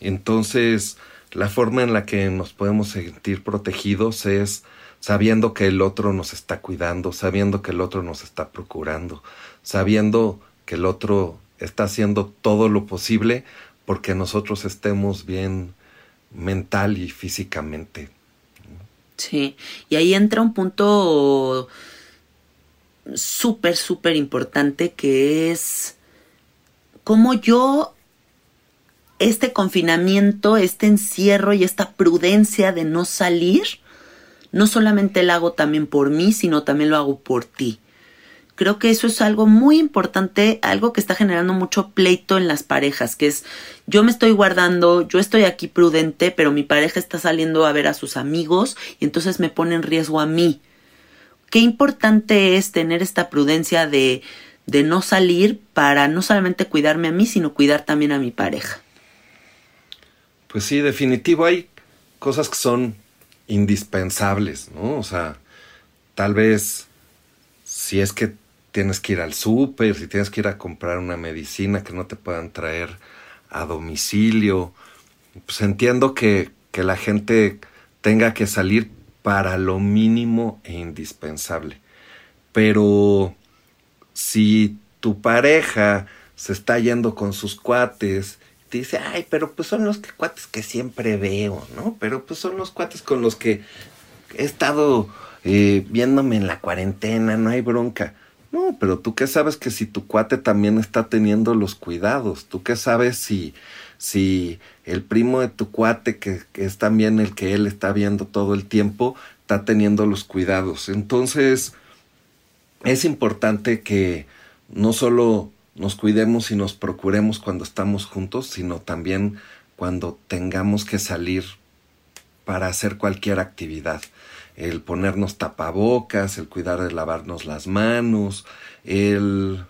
Speaker 2: Entonces, la forma en la que nos podemos sentir protegidos es sabiendo que el otro nos está cuidando, sabiendo que el otro nos está procurando, sabiendo que el otro está haciendo todo lo posible porque nosotros estemos bien mental y físicamente.
Speaker 1: Sí, y ahí entra un punto súper, súper importante que es cómo yo este confinamiento, este encierro y esta prudencia de no salir, no solamente lo hago también por mí, sino también lo hago por ti. Creo que eso es algo muy importante, algo que está generando mucho pleito en las parejas, que es yo me estoy guardando, yo estoy aquí prudente, pero mi pareja está saliendo a ver a sus amigos y entonces me pone en riesgo a mí. Qué importante es tener esta prudencia de, de no salir para no solamente cuidarme a mí, sino cuidar también a mi pareja.
Speaker 2: Pues sí, definitivo, hay cosas que son indispensables, ¿no? O sea, tal vez si es que tienes que ir al súper, si tienes que ir a comprar una medicina que no te puedan traer a domicilio. Pues entiendo que, que la gente tenga que salir para lo mínimo e indispensable. Pero si tu pareja se está yendo con sus cuates, te dice, ay, pero pues son los cuates que siempre veo, ¿no? Pero pues son los cuates con los que he estado eh, viéndome en la cuarentena, no hay bronca. No, pero tú qué sabes que si tu cuate también está teniendo los cuidados, tú qué sabes si, si el primo de tu cuate, que, que es también el que él está viendo todo el tiempo, está teniendo los cuidados. Entonces, es importante que no solo nos cuidemos y nos procuremos cuando estamos juntos, sino también cuando tengamos que salir para hacer cualquier actividad el ponernos tapabocas, el cuidar de lavarnos las manos, el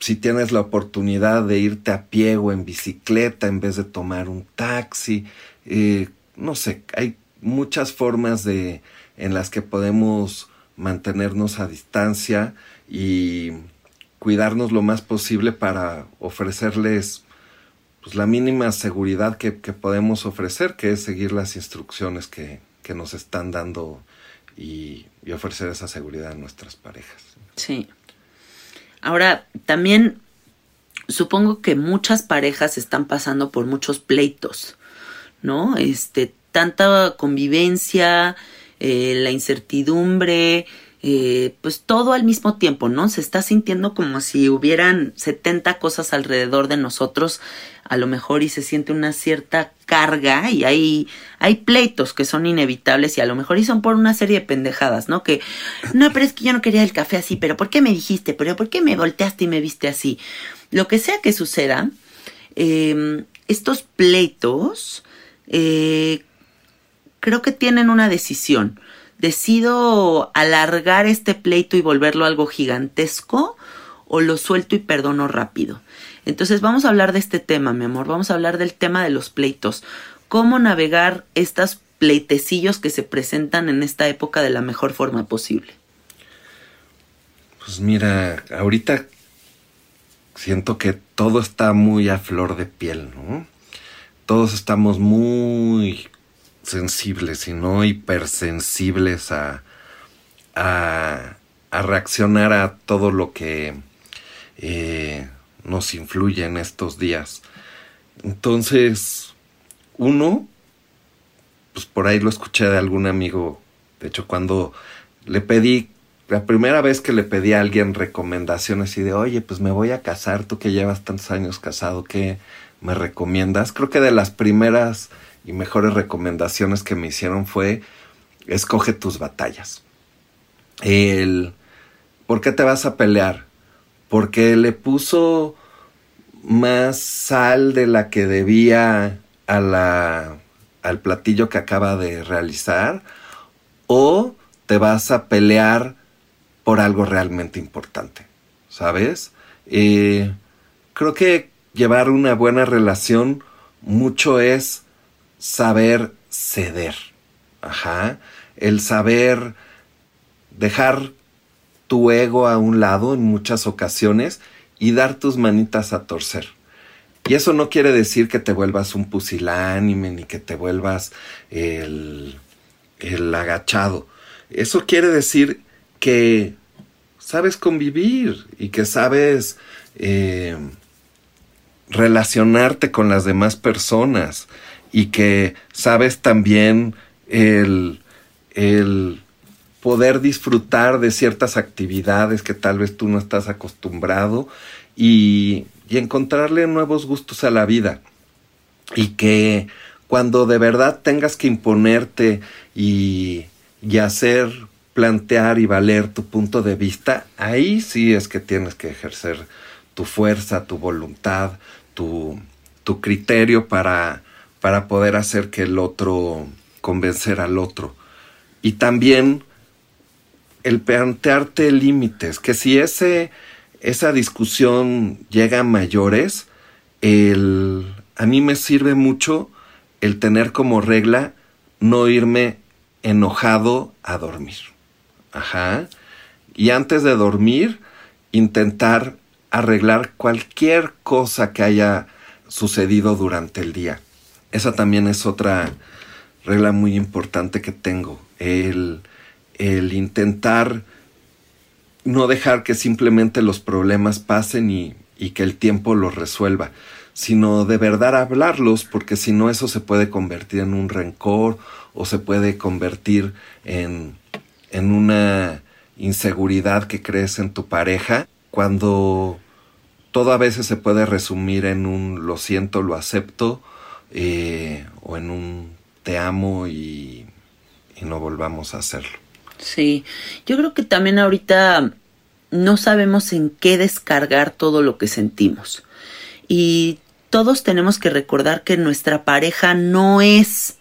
Speaker 2: si tienes la oportunidad de irte a pie o en bicicleta en vez de tomar un taxi, eh, no sé, hay muchas formas de en las que podemos mantenernos a distancia y cuidarnos lo más posible para ofrecerles pues, la mínima seguridad que, que podemos ofrecer, que es seguir las instrucciones que, que nos están dando y, ofrecer esa seguridad a nuestras parejas.
Speaker 1: Sí. Ahora, también supongo que muchas parejas están pasando por muchos pleitos, ¿no? Este, tanta convivencia, eh, la incertidumbre, eh, pues todo al mismo tiempo, ¿no? Se está sintiendo como si hubieran 70 cosas alrededor de nosotros a lo mejor y se siente una cierta carga y hay, hay pleitos que son inevitables y a lo mejor y son por una serie de pendejadas, ¿no? Que, no, pero es que yo no quería el café así, pero ¿por qué me dijiste? ¿Pero por qué me volteaste y me viste así? Lo que sea que suceda, em, estos pleitos eh, creo que tienen una decisión. ¿Decido alargar este pleito y volverlo algo gigantesco o lo suelto y perdono rápido? Entonces vamos a hablar de este tema, mi amor, vamos a hablar del tema de los pleitos. ¿Cómo navegar estos pleitecillos que se presentan en esta época de la mejor forma posible?
Speaker 2: Pues mira, ahorita siento que todo está muy a flor de piel, ¿no? Todos estamos muy sensibles y no hipersensibles a, a, a reaccionar a todo lo que eh, nos influye en estos días. Entonces, uno, pues por ahí lo escuché de algún amigo, de hecho cuando le pedí, la primera vez que le pedí a alguien recomendaciones y de, oye, pues me voy a casar, tú que llevas tantos años casado, ¿qué me recomiendas? Creo que de las primeras y mejores recomendaciones que me hicieron fue, escoge tus batallas. El, ¿por qué te vas a pelear? porque le puso más sal de la que debía a la, al platillo que acaba de realizar o te vas a pelear por algo realmente importante, ¿sabes? Eh, creo que llevar una buena relación mucho es saber ceder, ajá, el saber dejar tu ego a un lado en muchas ocasiones y dar tus manitas a torcer. Y eso no quiere decir que te vuelvas un pusilánime ni que te vuelvas el, el agachado. Eso quiere decir que sabes convivir y que sabes eh, relacionarte con las demás personas y que sabes también el, el poder disfrutar de ciertas actividades que tal vez tú no estás acostumbrado y, y encontrarle nuevos gustos a la vida. Y que cuando de verdad tengas que imponerte y, y hacer plantear y valer tu punto de vista, ahí sí es que tienes que ejercer tu fuerza, tu voluntad, tu, tu criterio para, para poder hacer que el otro, convencer al otro. Y también el plantearte límites, que si ese, esa discusión llega a mayores, el, a mí me sirve mucho el tener como regla no irme enojado a dormir. Ajá. Y antes de dormir, intentar arreglar cualquier cosa que haya sucedido durante el día. Esa también es otra regla muy importante que tengo. El, el intentar no dejar que simplemente los problemas pasen y, y que el tiempo los resuelva, sino de verdad hablarlos, porque si no eso se puede convertir en un rencor o se puede convertir en, en una inseguridad que crees en tu pareja, cuando todo a veces se puede resumir en un lo siento, lo acepto, eh, o en un te amo y, y no volvamos a hacerlo.
Speaker 1: Sí, yo creo que también ahorita no sabemos en qué descargar todo lo que sentimos. Y todos tenemos que recordar que nuestra pareja no es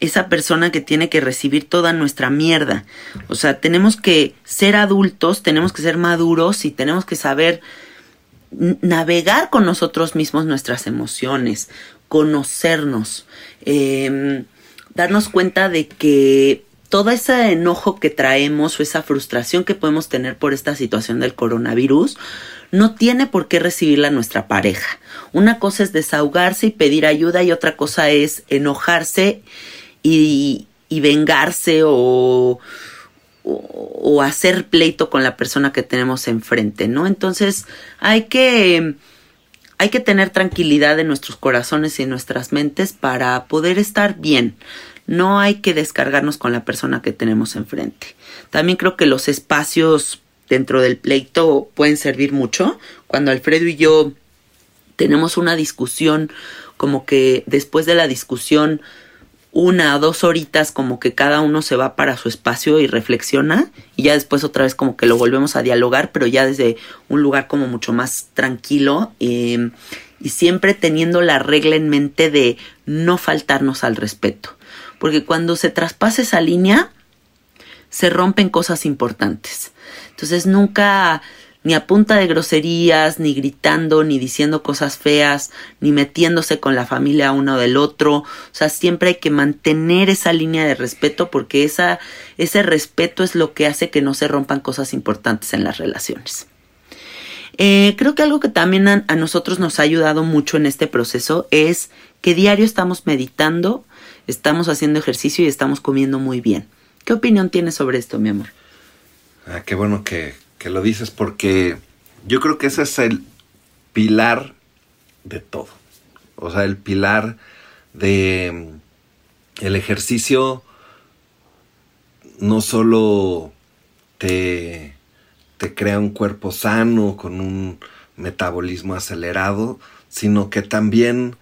Speaker 1: esa persona que tiene que recibir toda nuestra mierda. O sea, tenemos que ser adultos, tenemos que ser maduros y tenemos que saber navegar con nosotros mismos nuestras emociones, conocernos, eh, darnos cuenta de que todo ese enojo que traemos o esa frustración que podemos tener por esta situación del coronavirus no tiene por qué recibirla nuestra pareja. Una cosa es desahogarse y pedir ayuda y otra cosa es enojarse y, y vengarse o, hacer pleito con la persona que tenemos enfrente, ¿no? Entonces hay que, hay que tener tranquilidad en nuestros corazones y en nuestras mentes para poder estar bien. No hay que descargarnos con la persona que tenemos enfrente. También creo que los espacios dentro del pleito pueden servir mucho. Cuando Alfredo y yo tenemos una discusión, como que después de la discusión una o dos horitas como que cada uno se va para su espacio y reflexiona y ya después otra vez como que lo volvemos a dialogar pero ya desde un lugar como mucho más tranquilo eh, y siempre teniendo la regla en mente de no faltarnos al respeto. Porque cuando se traspasa esa línea se rompen cosas importantes. Entonces nunca ni a punta de groserías, ni gritando, ni diciendo cosas feas, ni metiéndose con la familia uno del otro. O sea, siempre hay que mantener esa línea de respeto porque esa, ese respeto es lo que hace que no se rompan cosas importantes en las relaciones. Eh, creo que algo que también a, a nosotros nos ha ayudado mucho en este proceso es que diario estamos meditando, estamos haciendo ejercicio y estamos comiendo muy bien. ¿Qué opinión tienes sobre esto, mi amor?
Speaker 2: Ah, qué bueno que, que lo dices porque yo creo que ese es el pilar de todo. O sea, el pilar de el ejercicio no solo te, te crea un cuerpo sano con un metabolismo acelerado, sino que también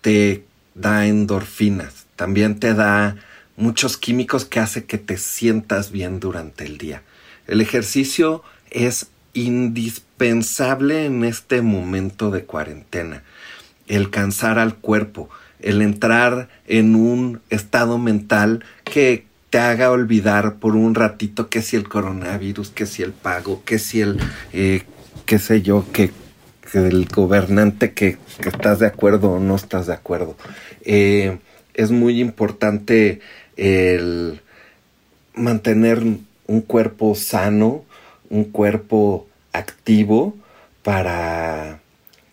Speaker 2: te da endorfinas, también te da muchos químicos que hace que te sientas bien durante el día. El ejercicio es indispensable en este momento de cuarentena. El cansar al cuerpo, el entrar en un estado mental que, te haga olvidar por un ratito que si el coronavirus, que si el pago, que si el, eh, qué sé yo, que, el gobernante que, estás de acuerdo o no estás de acuerdo. Eh, es muy importante el mantener un cuerpo sano, un cuerpo activo para,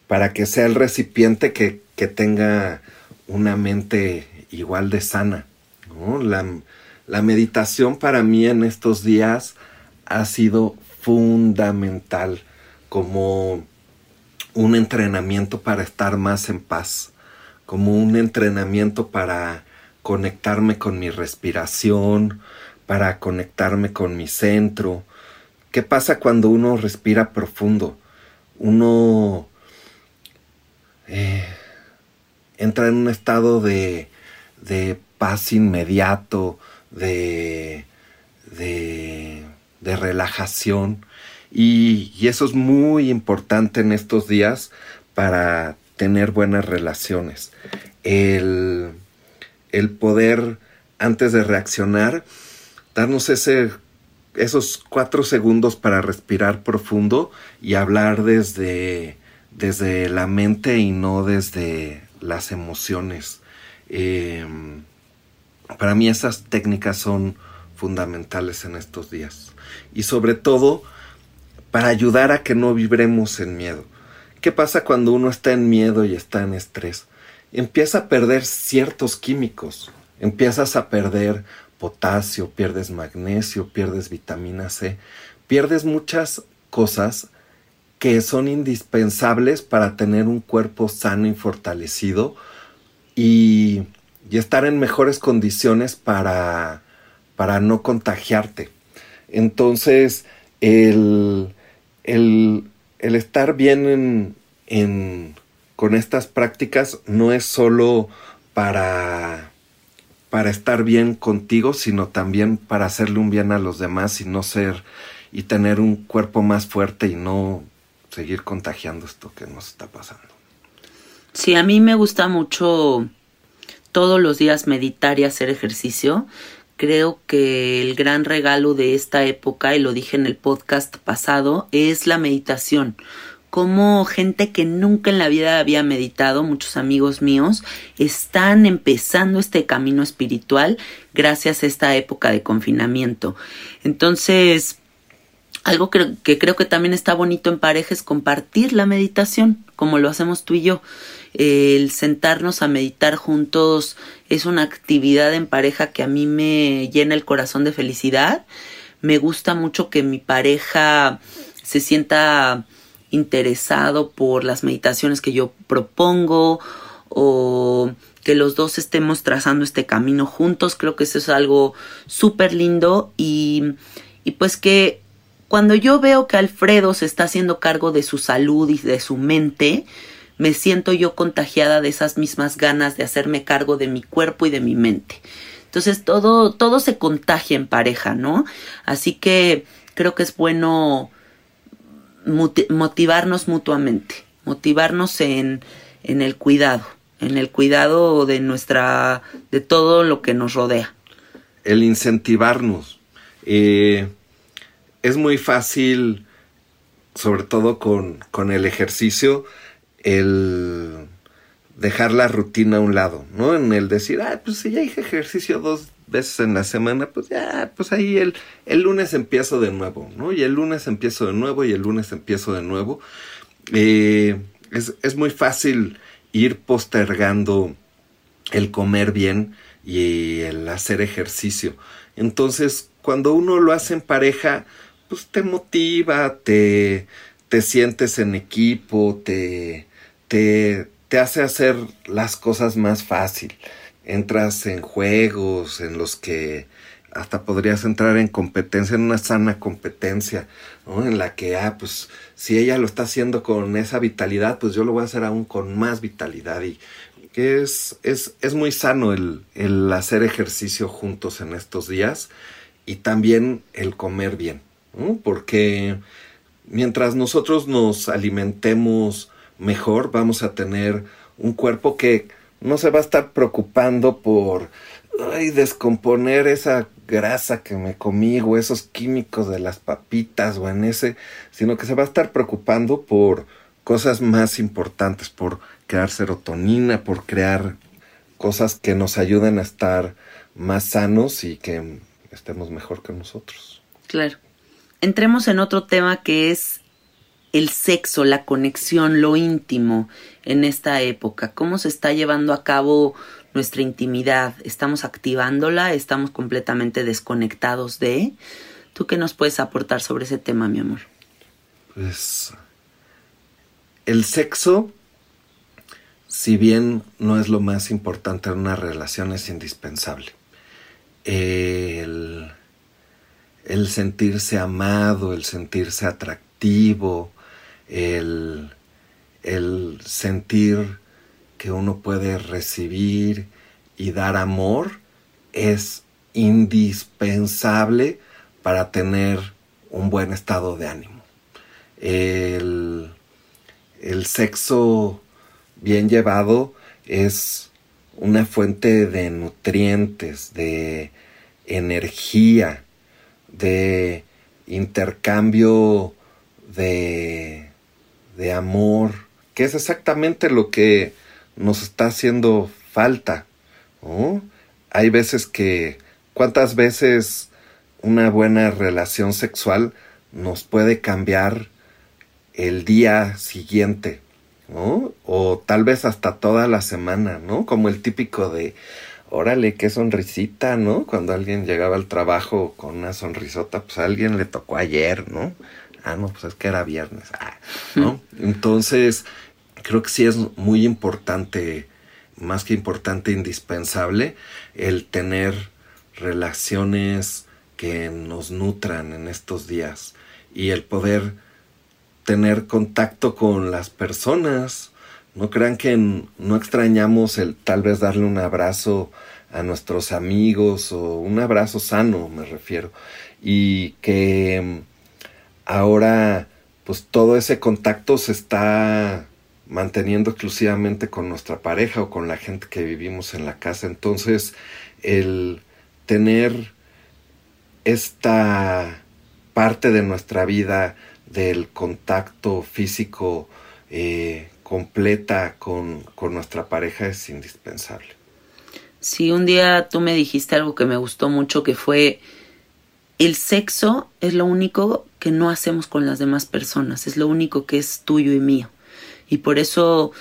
Speaker 2: para que sea el recipiente que, que tenga una mente igual de sana. La, la meditación para mí en estos días ha sido fundamental como un entrenamiento para estar más en paz, como un entrenamiento para conectarme con mi respiración, para conectarme con mi centro. ¿Qué pasa cuando uno respira profundo? Uno eh, entra en un estado de, de paz inmediato, de, de, relajación. Y, y, eso es muy importante en estos días para tener buenas relaciones. El, el poder, antes de reaccionar, darnos ese, esos cuatro segundos para respirar profundo y hablar desde, desde la mente y no desde las emociones. Em, para mí esas técnicas son fundamentales en estos días. Y sobre todo para ayudar a que no vibremos en miedo. ¿Qué pasa cuando uno está en miedo y está en estrés? Empieza a perder ciertos químicos. Empiezas a perder potasio, pierdes magnesio, pierdes vitamina C, pierdes muchas cosas que son indispensables para tener un cuerpo sano y fortalecido y y estar en mejores condiciones para, para no contagiarte. Entonces, el, el, el estar bien en, en, con estas prácticas no es solo para, para estar bien contigo, sino también para hacerle un bien a los demás y no ser y tener un cuerpo más fuerte y no seguir contagiando esto que nos está pasando.
Speaker 1: Sí, a mí me gusta mucho todos los días meditar y hacer ejercicio. Creo que el gran regalo de esta época, y lo dije en el podcast pasado, es la meditación. Como gente que nunca en la vida había meditado, muchos amigos míos, están empezando este camino espiritual gracias a esta época de confinamiento. Entonces, algo que, que, creo que también está bonito en pareja es compartir la meditación, como lo hacemos tú y yo el sentarnos a meditar juntos es una actividad en pareja que a mí me llena el corazón de felicidad. Me gusta mucho que mi pareja se sienta interesado por las meditaciones que yo propongo o que los dos estemos trazando este camino juntos. Creo que eso es algo súper lindo y, y pues que cuando yo veo que Alfredo se está haciendo cargo de su salud y de su mente, me siento yo contagiada de esas mismas ganas de hacerme cargo de mi cuerpo y de mi mente. Entonces todo, todo se contagia en pareja, ¿no? Así que creo que es bueno motivarnos mutuamente, motivarnos en, en el cuidado, en el cuidado de nuestra, de todo lo que nos rodea.
Speaker 2: El incentivarnos. Eh, es muy fácil, sobre todo con, con el ejercicio, el dejar la rutina a un lado, ¿no? En el decir, ah, pues si ya hice ejercicio dos veces en la semana, pues ya, pues ahí el, el lunes empiezo de nuevo, ¿no? Y el lunes empiezo de nuevo y el lunes empiezo de nuevo. Eh, es, es muy fácil ir postergando el comer bien y el hacer ejercicio. Entonces, cuando uno lo hace en pareja, pues te motiva, te, te sientes en equipo, te, te, hace hacer las cosas más fácil. Entras en juegos en los que hasta podrías entrar en competencia, en una sana competencia, ¿no? En la que, ah, pues, si ella lo está haciendo con esa vitalidad, pues yo lo voy a hacer aún con más vitalidad. Y que es, es, es muy sano el, el hacer ejercicio juntos en estos días y también el comer bien. Porque mientras nosotros nos alimentemos mejor, vamos a tener un cuerpo que no se va a estar preocupando por, descomponer esa grasa que me comí o esos químicos de las papitas o en ese, sino que se va a estar preocupando por cosas más importantes, por crear serotonina, por crear cosas que nos ayuden a estar más sanos y que estemos mejor que nosotros.
Speaker 1: Claro. Entremos en otro tema que es el sexo, la conexión, lo íntimo en esta época. ¿Cómo se está llevando a cabo nuestra intimidad? ¿Estamos activándola? ¿Estamos completamente desconectados de? ¿Tú qué nos puedes aportar sobre ese tema, mi amor?
Speaker 2: Pues el sexo, si bien no es lo más importante en una relación, es indispensable. El, el sentirse amado, el sentirse atractivo, el, el sentir que uno puede recibir y dar amor es indispensable para tener un buen estado de ánimo. El, el sexo bien llevado es una fuente de nutrientes, de energía, de intercambio de, de amor, que es exactamente lo que nos está haciendo falta. Hay veces que, ¿cuántas veces una buena relación sexual nos puede cambiar el día siguiente? O tal vez hasta toda la semana, ¿no? Como el típico de, órale, qué sonrisita, ¿no? Cuando alguien llegaba al trabajo con una sonrisota, pues a alguien le tocó ayer, ¿no? Ah, no, pues es que era viernes, ah, ¿no? Entonces, creo que sí es muy importante, más que importante, indispensable, el tener relaciones que nos nutran en estos días y el poder tener contacto con las personas. No crean que no extrañamos el tal vez darle un abrazo a nuestros amigos o un abrazo sano, me refiero. Y que ahora pues todo ese contacto se está manteniendo exclusivamente con nuestra pareja o con la gente que vivimos en la casa. Entonces, el tener esta parte de nuestra vida del contacto físico eh, completa con, con nuestra pareja es indispensable.
Speaker 1: Sí, un día tú me dijiste algo que me gustó mucho, que fue el sexo es lo único que no hacemos con las demás personas, es lo único que es tuyo y mío y por eso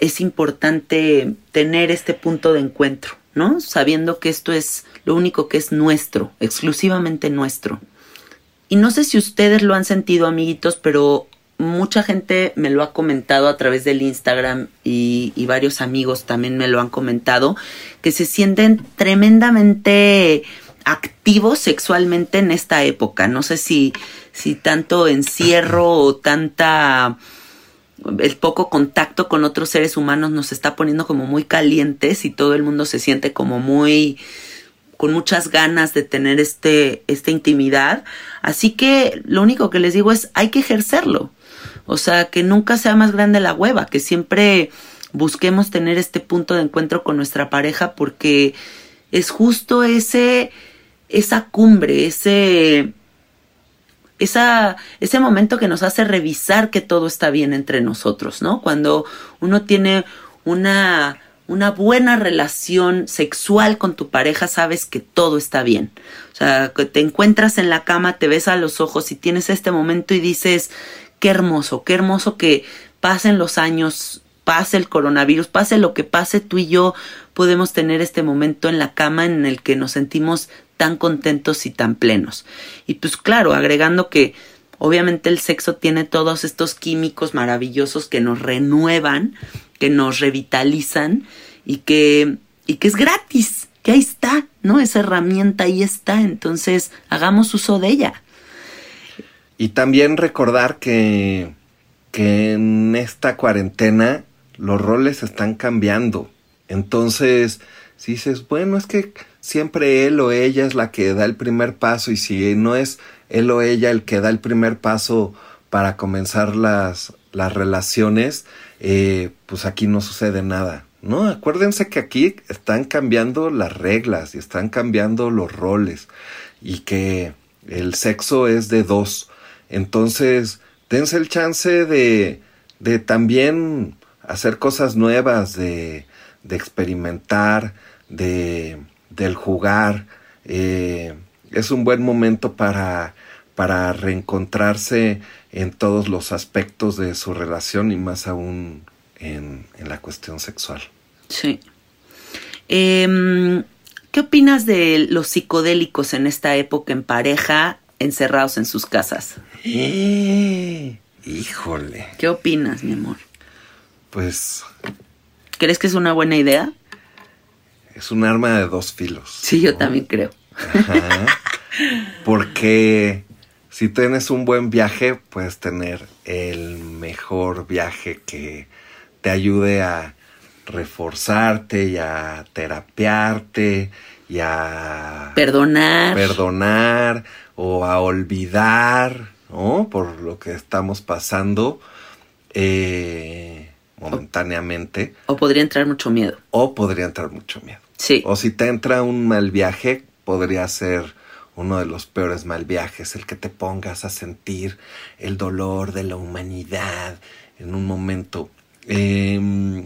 Speaker 1: es importante tener este punto de encuentro, ¿no? Sabiendo que esto es lo único que es nuestro, exclusivamente nuestro. Y no sé si ustedes lo han sentido, amiguitos, pero mucha gente me lo ha comentado a través del Instagram y, y, varios amigos también me lo han comentado, que se sienten tremendamente activos sexualmente en esta época. No sé si, si tanto encierro o tanta el poco contacto con otros seres humanos nos está poniendo como muy calientes y todo el mundo se siente como muy con muchas ganas de tener este esta intimidad. Así que lo único que les digo es hay que ejercerlo. O sea, que nunca sea más grande la hueva, que siempre busquemos tener este punto de encuentro con nuestra pareja porque es justo ese esa cumbre, ese esa, ese momento que nos hace revisar que todo está bien entre nosotros, ¿no? Cuando uno tiene una, una buena relación sexual con tu pareja, sabes que todo está bien. O sea, que te encuentras en la cama, te ves a los ojos y tienes este momento y dices, qué hermoso, qué hermoso que pasen los años, pase el coronavirus, pase lo que pase, tú y yo podemos tener este momento en la cama en el que nos sentimos tan contentos y tan plenos. Y pues claro, agregando que obviamente el sexo tiene todos estos químicos maravillosos que nos renuevan, que nos revitalizan y que, y que es gratis, que ahí está, ¿no? Esa herramienta ahí está, entonces hagamos uso de ella.
Speaker 2: Y también recordar que, que en esta cuarentena los roles están cambiando. Entonces, si dices, bueno, es que siempre él o ella es la que da el primer paso y si no es él o ella el que da el primer paso para comenzar las, las relaciones, eh, pues aquí no sucede nada. No, acuérdense que aquí están cambiando las reglas y están cambiando los roles y que el sexo es de dos. Entonces, dense el chance de, de también hacer cosas nuevas, de, de experimentar, de, del jugar. Eh, es un buen momento para, para reencontrarse en todos los aspectos de su relación y más aún en, en la cuestión sexual.
Speaker 1: Sí. Em, ¿Qué opinas de los psicodélicos en esta época en pareja, encerrados en sus casas?
Speaker 2: Eh, híjole.
Speaker 1: ¿Qué opinas, mi amor?
Speaker 2: Pues
Speaker 1: ¿Crees que es una buena idea?
Speaker 2: Es un arma de dos filos.
Speaker 1: Sí, yo
Speaker 2: ¿no?
Speaker 1: también creo.
Speaker 2: Ajá. Porque si tienes un buen viaje, puedes tener el mejor viaje que te ayude a reforzarte y a terapiarte y a
Speaker 1: Perdonar.
Speaker 2: perdonar o a olvidar, ¿no? Por lo que estamos pasando eh, momentáneamente.
Speaker 1: O podría entrar mucho miedo.
Speaker 2: O podría entrar mucho miedo.
Speaker 1: Sí.
Speaker 2: O si te entra un mal viaje, podría ser uno de los peores mal viajes, el que te pongas a sentir el dolor de la humanidad en un momento. Em,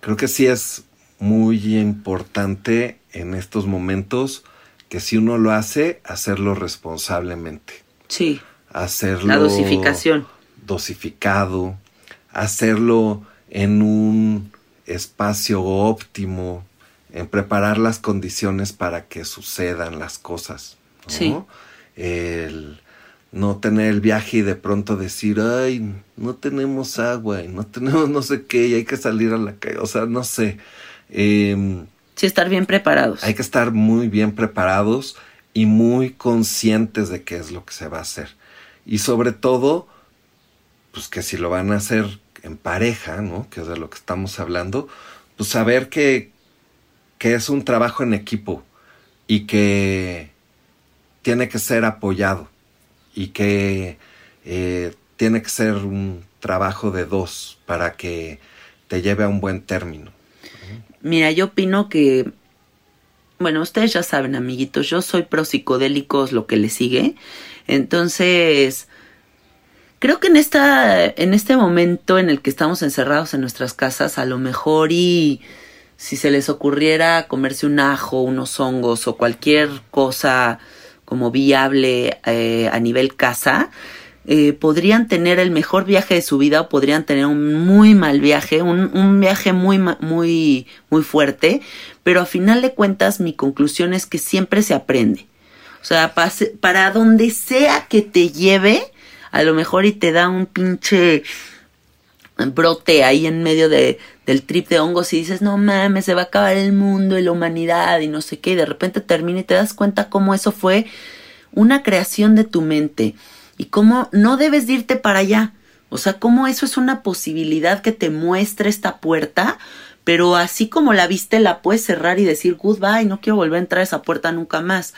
Speaker 2: creo que sí es muy importante en estos momentos que si uno lo hace, hacerlo responsablemente.
Speaker 1: Sí.
Speaker 2: Hacerlo
Speaker 1: La dosificación.
Speaker 2: dosificado, hacerlo en un espacio óptimo, en preparar las condiciones para que sucedan las cosas. ¿no?
Speaker 1: Sí.
Speaker 2: El no tener el viaje y de pronto decir, ay, no tenemos agua y no tenemos no sé qué y hay que salir a la calle. O sea, no sé. Em,
Speaker 1: Sí, estar bien preparados.
Speaker 2: hay que estar muy bien preparados y muy conscientes de qué es lo que se va a hacer. Y sobre todo, pues que si lo van a hacer en pareja, ¿no? Que es de lo que estamos hablando, pues saber que, que es un trabajo en equipo y que tiene que ser apoyado y que eh, tiene que ser un trabajo de dos para que te lleve a un buen término.
Speaker 1: Mira, yo opino que, bueno, ustedes ya saben, amiguitos, yo soy pro psicodélicos, lo que le sigue. Entonces, creo que en esta, en este momento en el que estamos encerrados en nuestras casas, a lo mejor y si se les ocurriera comerse un ajo, unos hongos o cualquier cosa como viable eh, a nivel casa, eh, podrían tener el mejor viaje de su vida o podrían tener un muy mal viaje, un, un viaje muy, muy, muy fuerte, pero a final de cuentas mi conclusión es que siempre se aprende. O sea, pase- para donde sea que te lleve, a lo mejor y te da un pinche brote ahí en medio de, del trip de hongos y dices, no mames, se va a acabar el mundo y la humanidad y no sé qué, y de repente termina y te das cuenta cómo eso fue una creación de tu mente y cómo no debes de irte para allá. O sea, cómo eso es una posibilidad que te muestra esta puerta, pero así como la viste, la puedes cerrar y decir goodbye, no quiero volver a entrar a esa puerta nunca más.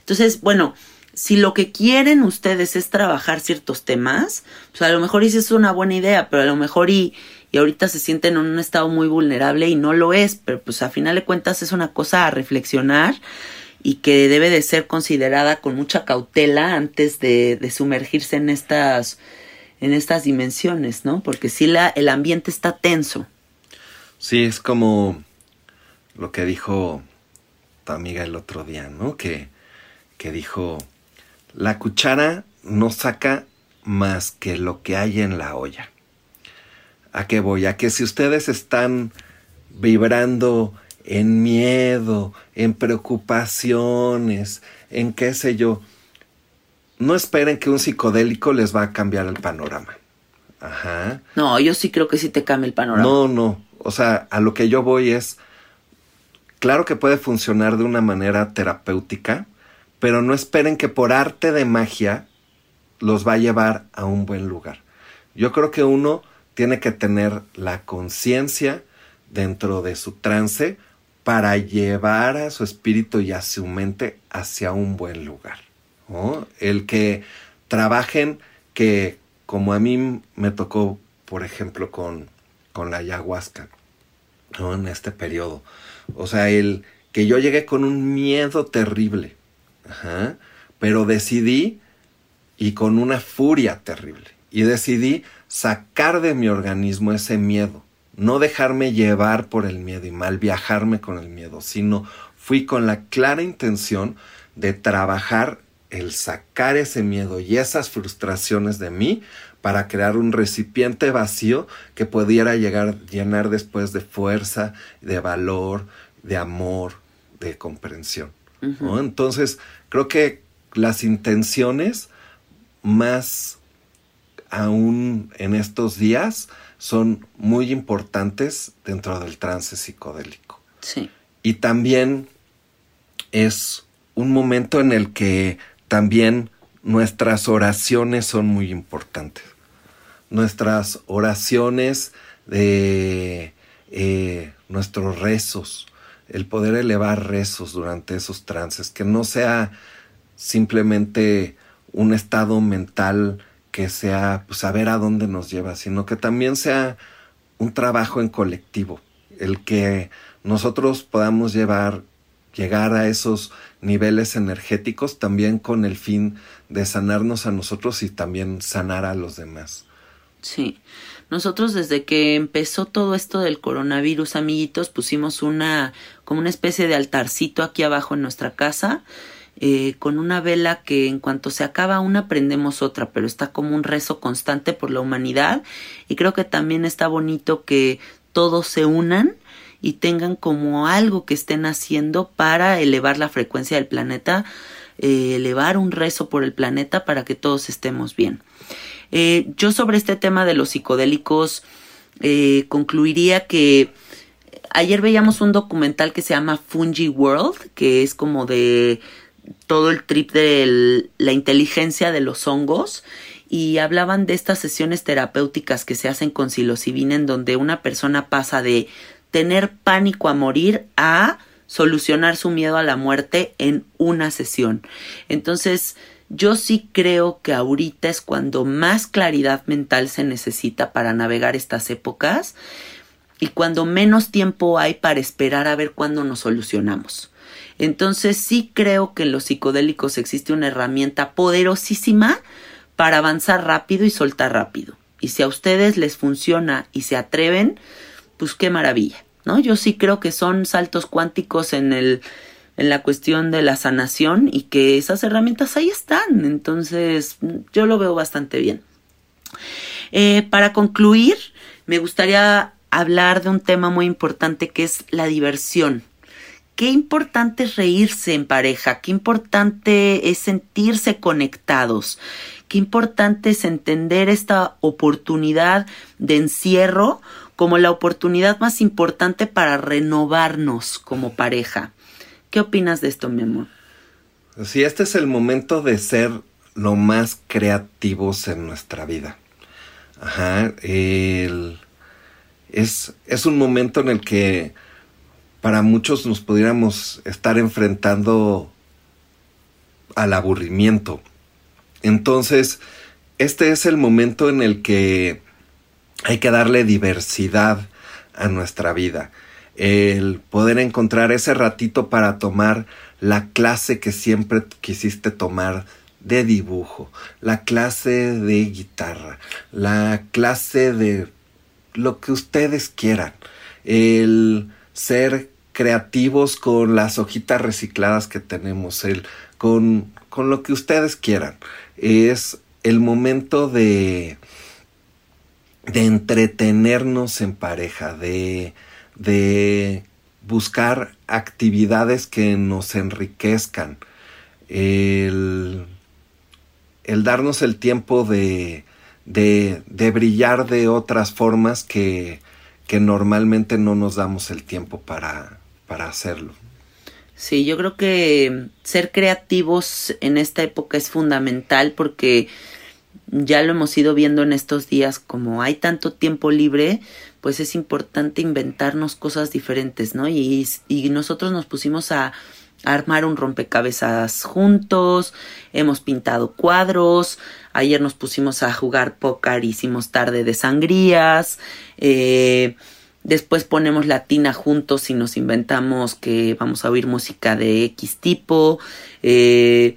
Speaker 1: Entonces, bueno, si lo que quieren ustedes es trabajar ciertos temas, pues a lo mejor sí es una buena idea, pero a lo mejor y, y ahorita se sienten en un estado muy vulnerable y no lo es, pero pues a final de cuentas es una cosa a reflexionar y que debe de ser considerada con mucha cautela antes de, de sumergirse en estas en estas dimensiones, ¿no? Porque sí la, el ambiente está tenso.
Speaker 2: Sí, es como lo que dijo tu amiga el otro día, ¿no? Que, que dijo, la cuchara no saca más que lo que hay en la olla. ¿A qué voy? A que si ustedes están vibrando en miedo, en preocupaciones, en qué sé yo, no esperen que un psicodélico les va a cambiar el panorama. Ajá.
Speaker 1: No, yo sí creo que sí te cambia el panorama.
Speaker 2: No, no. O sea, a lo que yo voy es, claro que puede funcionar de una manera terapéutica, pero no esperen que por arte de magia los va a llevar a un buen lugar. Yo creo que uno tiene que tener la conciencia dentro de su trance para llevar a su espíritu y a su mente hacia un buen lugar. El que trabajen que, como a mí me tocó, por ejemplo, con, con la ayahuasca. En este periodo. O sea, el que yo llegué con un miedo terrible, Ajá. pero decidí y con una furia terrible. Y decidí sacar de mi organismo ese miedo, no dejarme llevar por el miedo y mal viajarme con el miedo, sino fui con la clara intención de trabajar el sacar ese miedo y esas frustraciones de mí para crear un recipiente vacío que pudiera llegar llenar después de fuerza, de valor, de amor, de comprensión. Entonces, creo que las intenciones más aún en estos días son muy importantes dentro del trance psicodélico.
Speaker 1: Sí.
Speaker 2: Y también es un momento en el que también nuestras oraciones son muy importantes. Nuestras oraciones de eh, nuestros rezos, el poder elevar rezos durante esos trances, que no sea simplemente un estado mental que sea pues, saber a dónde nos lleva, sino que también sea un trabajo en colectivo, el que nosotros podamos llevar, llegar a esos niveles energéticos también con el fin de sanarnos a nosotros y también sanar a los demás.
Speaker 1: Sí. Nosotros desde que empezó todo esto del coronavirus, amiguitos, pusimos una como una especie de altarcito aquí abajo en nuestra casa eh, con una vela que en cuanto se acaba una prendemos otra, pero está como un rezo constante por la humanidad y creo que también está bonito que todos se unan y tengan como algo que estén haciendo para elevar la frecuencia del planeta, eh, elevar un rezo por el planeta para que todos estemos bien. Eh, yo sobre este tema de los psicodélicos concluiría que ayer veíamos un documental que se llama Fungi World, que es como de todo el trip de la inteligencia de los hongos y hablaban de estas sesiones terapéuticas que se hacen con psilocibina en donde una persona pasa de tener pánico a morir a solucionar su miedo a la muerte en una sesión. Entonces, yo sí creo que ahorita es cuando más claridad mental se necesita para navegar estas épocas y cuando menos tiempo hay para esperar a ver cuándo nos solucionamos. Entonces sí creo que en los psicodélicos existe una herramienta poderosísima para avanzar rápido y soltar rápido. Y si a ustedes les funciona y se atreven, pues qué maravilla, ¿no? Yo sí creo que son saltos cuánticos en el en la cuestión de la sanación y que esas herramientas ahí están. Entonces, yo lo veo bastante bien. Eh, para concluir, me gustaría hablar de un tema muy importante que es la diversión. Qué importante es reírse en pareja, qué importante es sentirse conectados, qué importante es entender esta oportunidad de encierro como la oportunidad más importante para renovarnos como pareja. ¿Qué opinas de esto, mi amor?
Speaker 2: Sí, este es el momento de ser lo más creativos en nuestra vida. Ajá, es, es un momento en el que para muchos nos pudiéramos estar enfrentando al aburrimiento. Entonces, este es el momento en el que hay que darle diversidad a nuestra vida el poder encontrar ese ratito para tomar la clase que siempre quisiste tomar de dibujo, la clase de guitarra, la clase de lo que ustedes quieran, el ser creativos con las hojitas recicladas que tenemos, el con, con lo que ustedes quieran. Es el momento de de entretenernos en pareja, de de buscar actividades que nos enriquezcan, el, darnos el tiempo de, de, brillar de otras formas que, que, normalmente no nos damos el tiempo para, para hacerlo.
Speaker 1: Sí, yo creo que ser creativos en esta época es fundamental porque ya lo hemos ido viendo en estos días, como hay tanto tiempo libre, pues es importante inventarnos cosas diferentes, ¿no? Y, y nosotros nos pusimos a, armar un rompecabezas juntos, hemos pintado cuadros, ayer nos pusimos a jugar póker, hicimos tarde de sangrías, eh, Después ponemos latina juntos y nos inventamos que vamos a oír música de X tipo. Eh,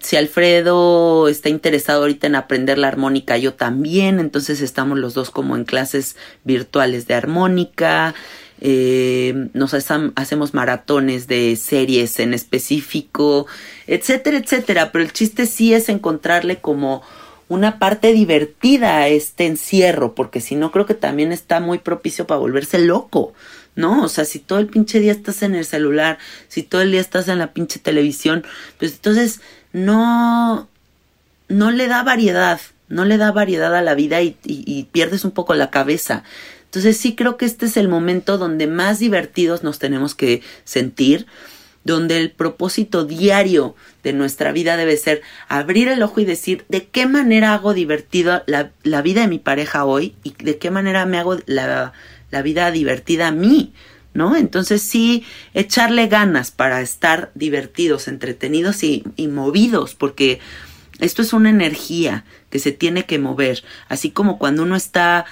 Speaker 1: si Alfredo está interesado ahorita en aprender la armónica, yo también. Entonces estamos los dos como en clases virtuales de armónica. Eh, nos hacemos maratones de series en específico, etcétera, etcétera. Pero el chiste sí es encontrarle como una parte divertida a este encierro, porque si no creo que también está muy propicio para volverse loco, ¿no? O sea, si todo el pinche día estás en el celular, si todo el día estás en la pinche televisión, pues entonces no, no le da variedad, no le da variedad a la vida y, y pierdes un poco la cabeza. Entonces sí creo que este es el momento donde más divertidos nos tenemos que sentir, donde el propósito diario de nuestra vida debe ser abrir el ojo y decir de qué manera hago divertido la, vida de mi pareja hoy y de qué manera me hago la, vida divertida a mí, ¿no? Entonces sí, echarle ganas para estar divertidos, entretenidos y, y movidos, porque esto es una energía que se tiene que mover, así como cuando uno está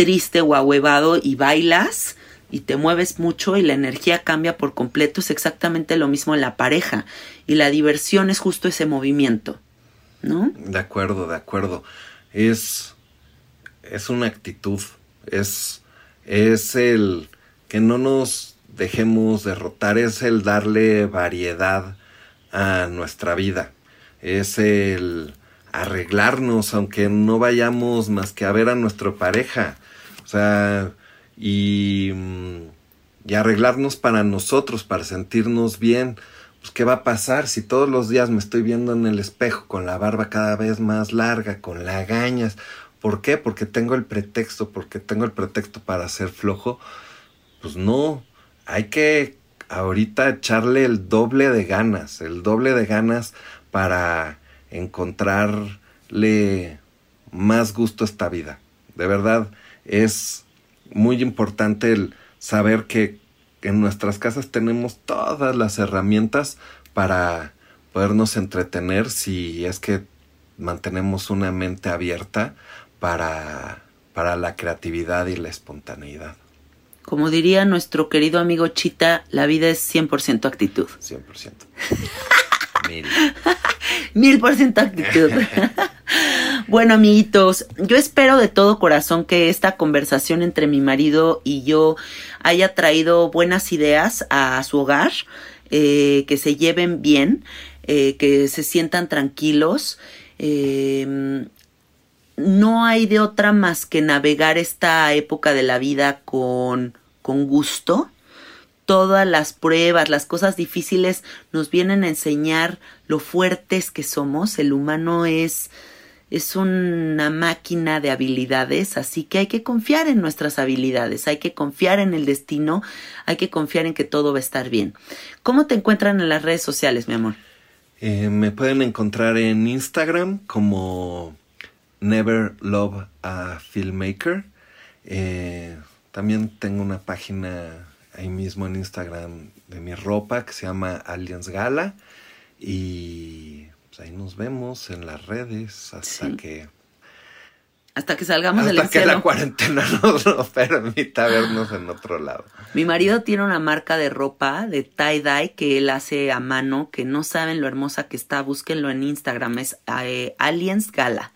Speaker 1: triste o ahuevado y bailas, y te mueves mucho y la energía cambia por completo, es exactamente lo mismo en la pareja. Y la diversión es justo ese movimiento, ¿no?
Speaker 2: De acuerdo, de acuerdo. Es, es una actitud, es, es el que no nos dejemos derrotar, es el darle variedad a nuestra vida, es el arreglarnos aunque no vayamos más que a ver a nuestra pareja. Sea, y, y arreglarnos para nosotros, para sentirnos bien. Pues, ¿qué va a pasar si todos los días me estoy viendo en el espejo con la barba cada vez más larga, con lagañas? ¿Por qué? Porque tengo el pretexto, porque tengo el pretexto para ser flojo. Pues no, hay que ahorita echarle el doble de ganas, el doble de ganas para encontrarle más gusto a esta vida. De verdad, es muy importante el saber que en nuestras casas tenemos todas las herramientas para podernos entretener si es que mantenemos una mente abierta para, para la creatividad y la espontaneidad.
Speaker 1: Como diría nuestro querido amigo Chita, la vida es 100% actitud.
Speaker 2: 100%.
Speaker 1: Mil. Por ciento actitud. Bueno, amiguitos, yo espero de todo corazón que esta conversación entre mi marido y yo haya traído buenas ideas a su hogar, eh, que se lleven bien, eh, que se sientan tranquilos. Em, no hay de otra más que navegar esta época de la vida con, con gusto. Todas las pruebas, las cosas difíciles nos vienen a enseñar lo fuertes que somos. El humano es es una máquina de habilidades, así que hay que confiar en nuestras habilidades, hay que confiar en el destino, hay que confiar en que todo va a estar bien. ¿Cómo te encuentran en las redes sociales, mi amor?
Speaker 2: Eh, me pueden encontrar en Instagram como Never Love a Filmmaker. Eh, también tengo una página ahí mismo en Instagram de mi ropa que se llama Aliens Gala. Y ahí nos vemos en las redes hasta que...
Speaker 1: Hasta que salgamos
Speaker 2: del Hasta que la cuarentena nos, permita vernos en otro lado.
Speaker 1: Mi marido tiene una marca de ropa de tie-dye que él hace a mano, que no saben lo hermosa que está. Búsquenlo en Instagram, es eh, Aliens Gala.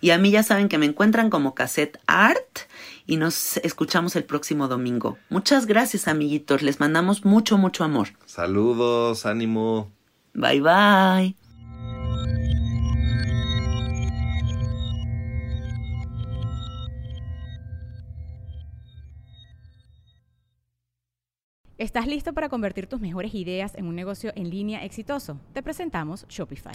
Speaker 1: Y a mí ya saben que me encuentran como Cassette Art y nos escuchamos el próximo domingo. Muchas gracias, amiguitos. Les mandamos mucho, mucho amor.
Speaker 2: Saludos, ánimo.
Speaker 1: Bye, bye.
Speaker 3: ¿Estás listo para convertir tus mejores ideas en un negocio en línea exitoso? Te presentamos Shopify.